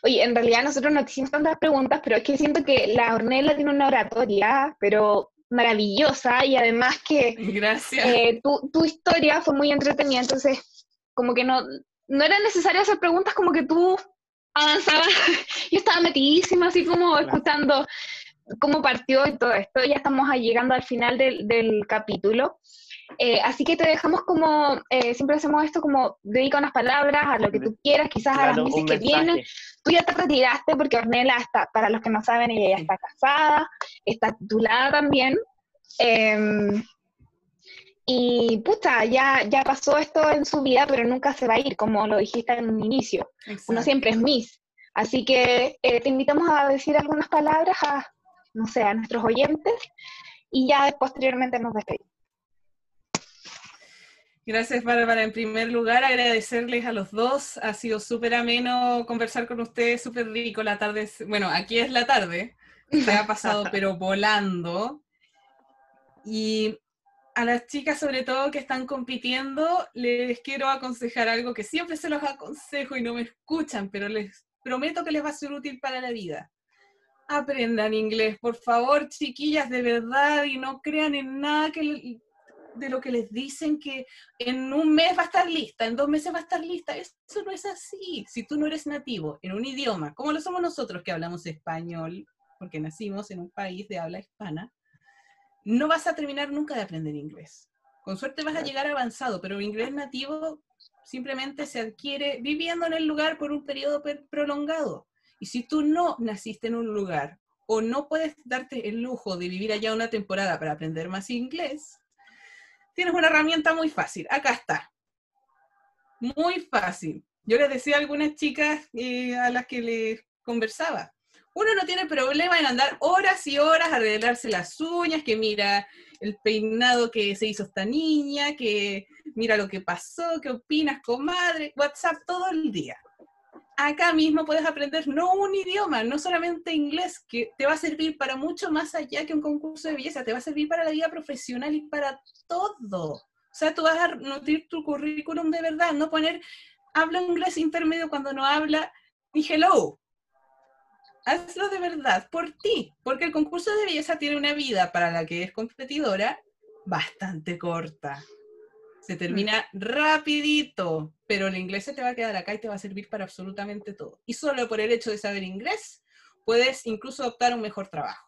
oye, en realidad nosotros no hicimos tantas preguntas, pero es que siento que la Ornella tiene una oratoria, pero maravillosa, y además que Gracias. Eh, tu, tu, historia fue muy entretenida, entonces como que no, no era necesario hacer preguntas como que tú avanzaba, yo estaba metidísima así como escuchando cómo partió y todo esto. Ya estamos llegando al final del, del capítulo. Eh, así que te dejamos como, eh, siempre hacemos esto como dedica unas palabras a lo que tú quieras, quizás a las meses que vienen. Tú ya te retiraste porque Ornella está, para los que no saben, ella ya está casada, está titulada también. Em, y puta, ya, ya pasó esto en su vida, pero nunca se va a ir, como lo dijiste en un inicio. Uno siempre es Miss. Así que eh, te invitamos a decir algunas palabras a, no sé, a nuestros oyentes y ya posteriormente nos despedimos. Gracias, Bárbara. En primer lugar, agradecerles a los dos. Ha sido súper ameno conversar con ustedes, súper rico la tarde. Bueno, aquí es la tarde. Se ha pasado, pero volando. Y a las chicas, sobre todo, que están compitiendo, les quiero aconsejar algo que siempre se los aconsejo y no me escuchan, pero les prometo que les va a ser útil para la vida. Aprendan inglés, por favor, chiquillas, de verdad, y no crean en nada de lo que les dicen que en un mes va a estar lista, en dos meses va a estar lista. Eso no es así. Si tú no eres nativo en un idioma, como lo somos nosotros que hablamos español, porque nacimos en un país de habla hispana, no vas a terminar nunca de aprender inglés. Con suerte vas a llegar avanzado, pero inglés nativo simplemente se adquiere viviendo en el lugar por un periodo prolongado. Y si tú no naciste en un lugar o no puedes darte el lujo de vivir allá una temporada para aprender más inglés, tienes una herramienta muy fácil. Acá está. Muy fácil. Yo les decía a algunas chicas eh, a las que les conversaba, uno no tiene problema en andar horas y horas a arreglarse las uñas, que mira el peinado que se hizo esta niña, que mira lo que pasó, qué opinas, comadre, WhatsApp todo el día acá mismo puedes aprender no un idioma, no solamente inglés, que te va a servir para mucho más allá que un concurso de belleza, te va a servir para la vida profesional y para todo. O sea, tú vas a nutrir tu currículum de verdad, no poner habla inglés intermedio cuando no habla ni hello. Hazlo de verdad, por ti, porque el concurso de belleza tiene una vida para la que es competidora bastante corta. Se termina rapidito, pero el inglés se te va a quedar acá y te va a servir para absolutamente todo. Y solo por el hecho de saber inglés, puedes incluso optar un mejor trabajo.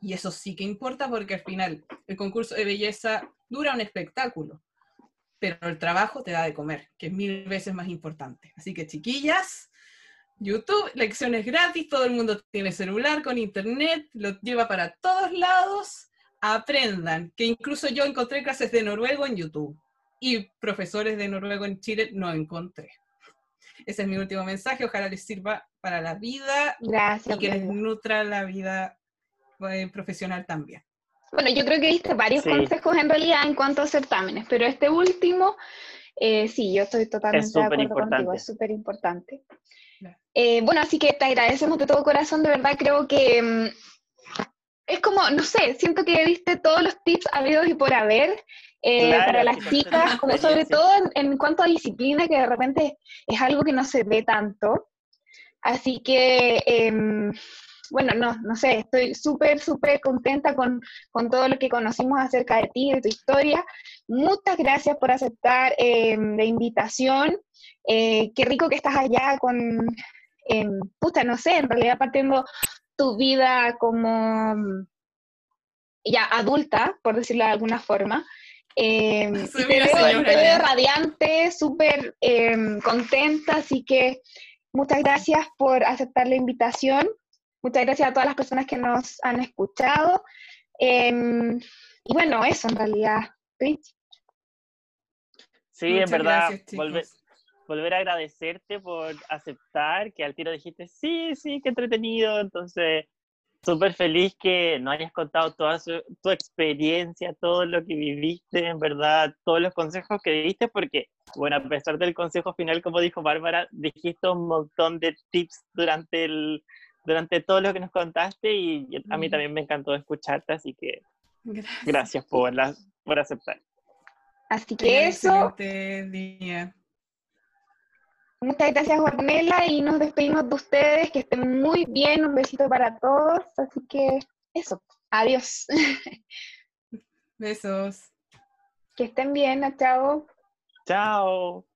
Y eso sí que importa porque al final el concurso de belleza dura un espectáculo, pero el trabajo te da de comer, que es mil veces más importante. Así que chiquillas, YouTube, lecciones gratis, todo el mundo tiene celular con internet, lo lleva para todos lados, aprendan, que incluso yo encontré clases de noruego en YouTube y profesores de noruego en Chile no encontré. Ese es mi último mensaje. Ojalá les sirva para la vida Gracias, y que les nutra la vida eh, profesional también. Bueno, yo creo que diste varios consejos en realidad en cuanto a certámenes, pero este último, eh, sí, yo estoy totalmente de acuerdo contigo, es súper importante. Eh, bueno, así que te agradecemos de todo corazón, de verdad creo que mm, es como, no sé, siento que diste todos los tips habidos y por haber, eh, para las chicas, como sobre todo en, cuanto a disciplina, que de repente es algo que no se ve tanto. Así que, em, bueno, no, no sé, estoy súper, súper contenta con, con, todo lo que conocimos acerca de ti, de tu historia. Muchas gracias por aceptar em, la invitación. Eh, qué rico que estás allá con, em, puta, no sé, en realidad partiendo tu vida como ya adulta, por decirlo de alguna forma, eh, te, veo, radiante, súper contenta, así que muchas gracias por aceptar la invitación. Muchas gracias a todas las personas que nos han escuchado. Em, y bueno, eso en realidad. Sí, en verdad, volver, volver a agradecerte por aceptar, que al tiro dijiste, sí, sí, qué entretenido. Entonces, súper feliz que nos hayas contado toda tu experiencia, todo lo que viviste, en verdad, todos los consejos que diste, porque, bueno, a pesar del consejo final, como dijo Bárbara, dijiste un montón de tips durante, el, durante todo lo que nos contaste y a mí también me encantó escucharte, así que gracias, por, la, por aceptar. Así que eso... Muchas gracias, Ornella, y nos despedimos de ustedes. Que estén muy bien. Un besito para todos. Así que eso. Adiós. Besos. Que estén bien. Chao. Chao.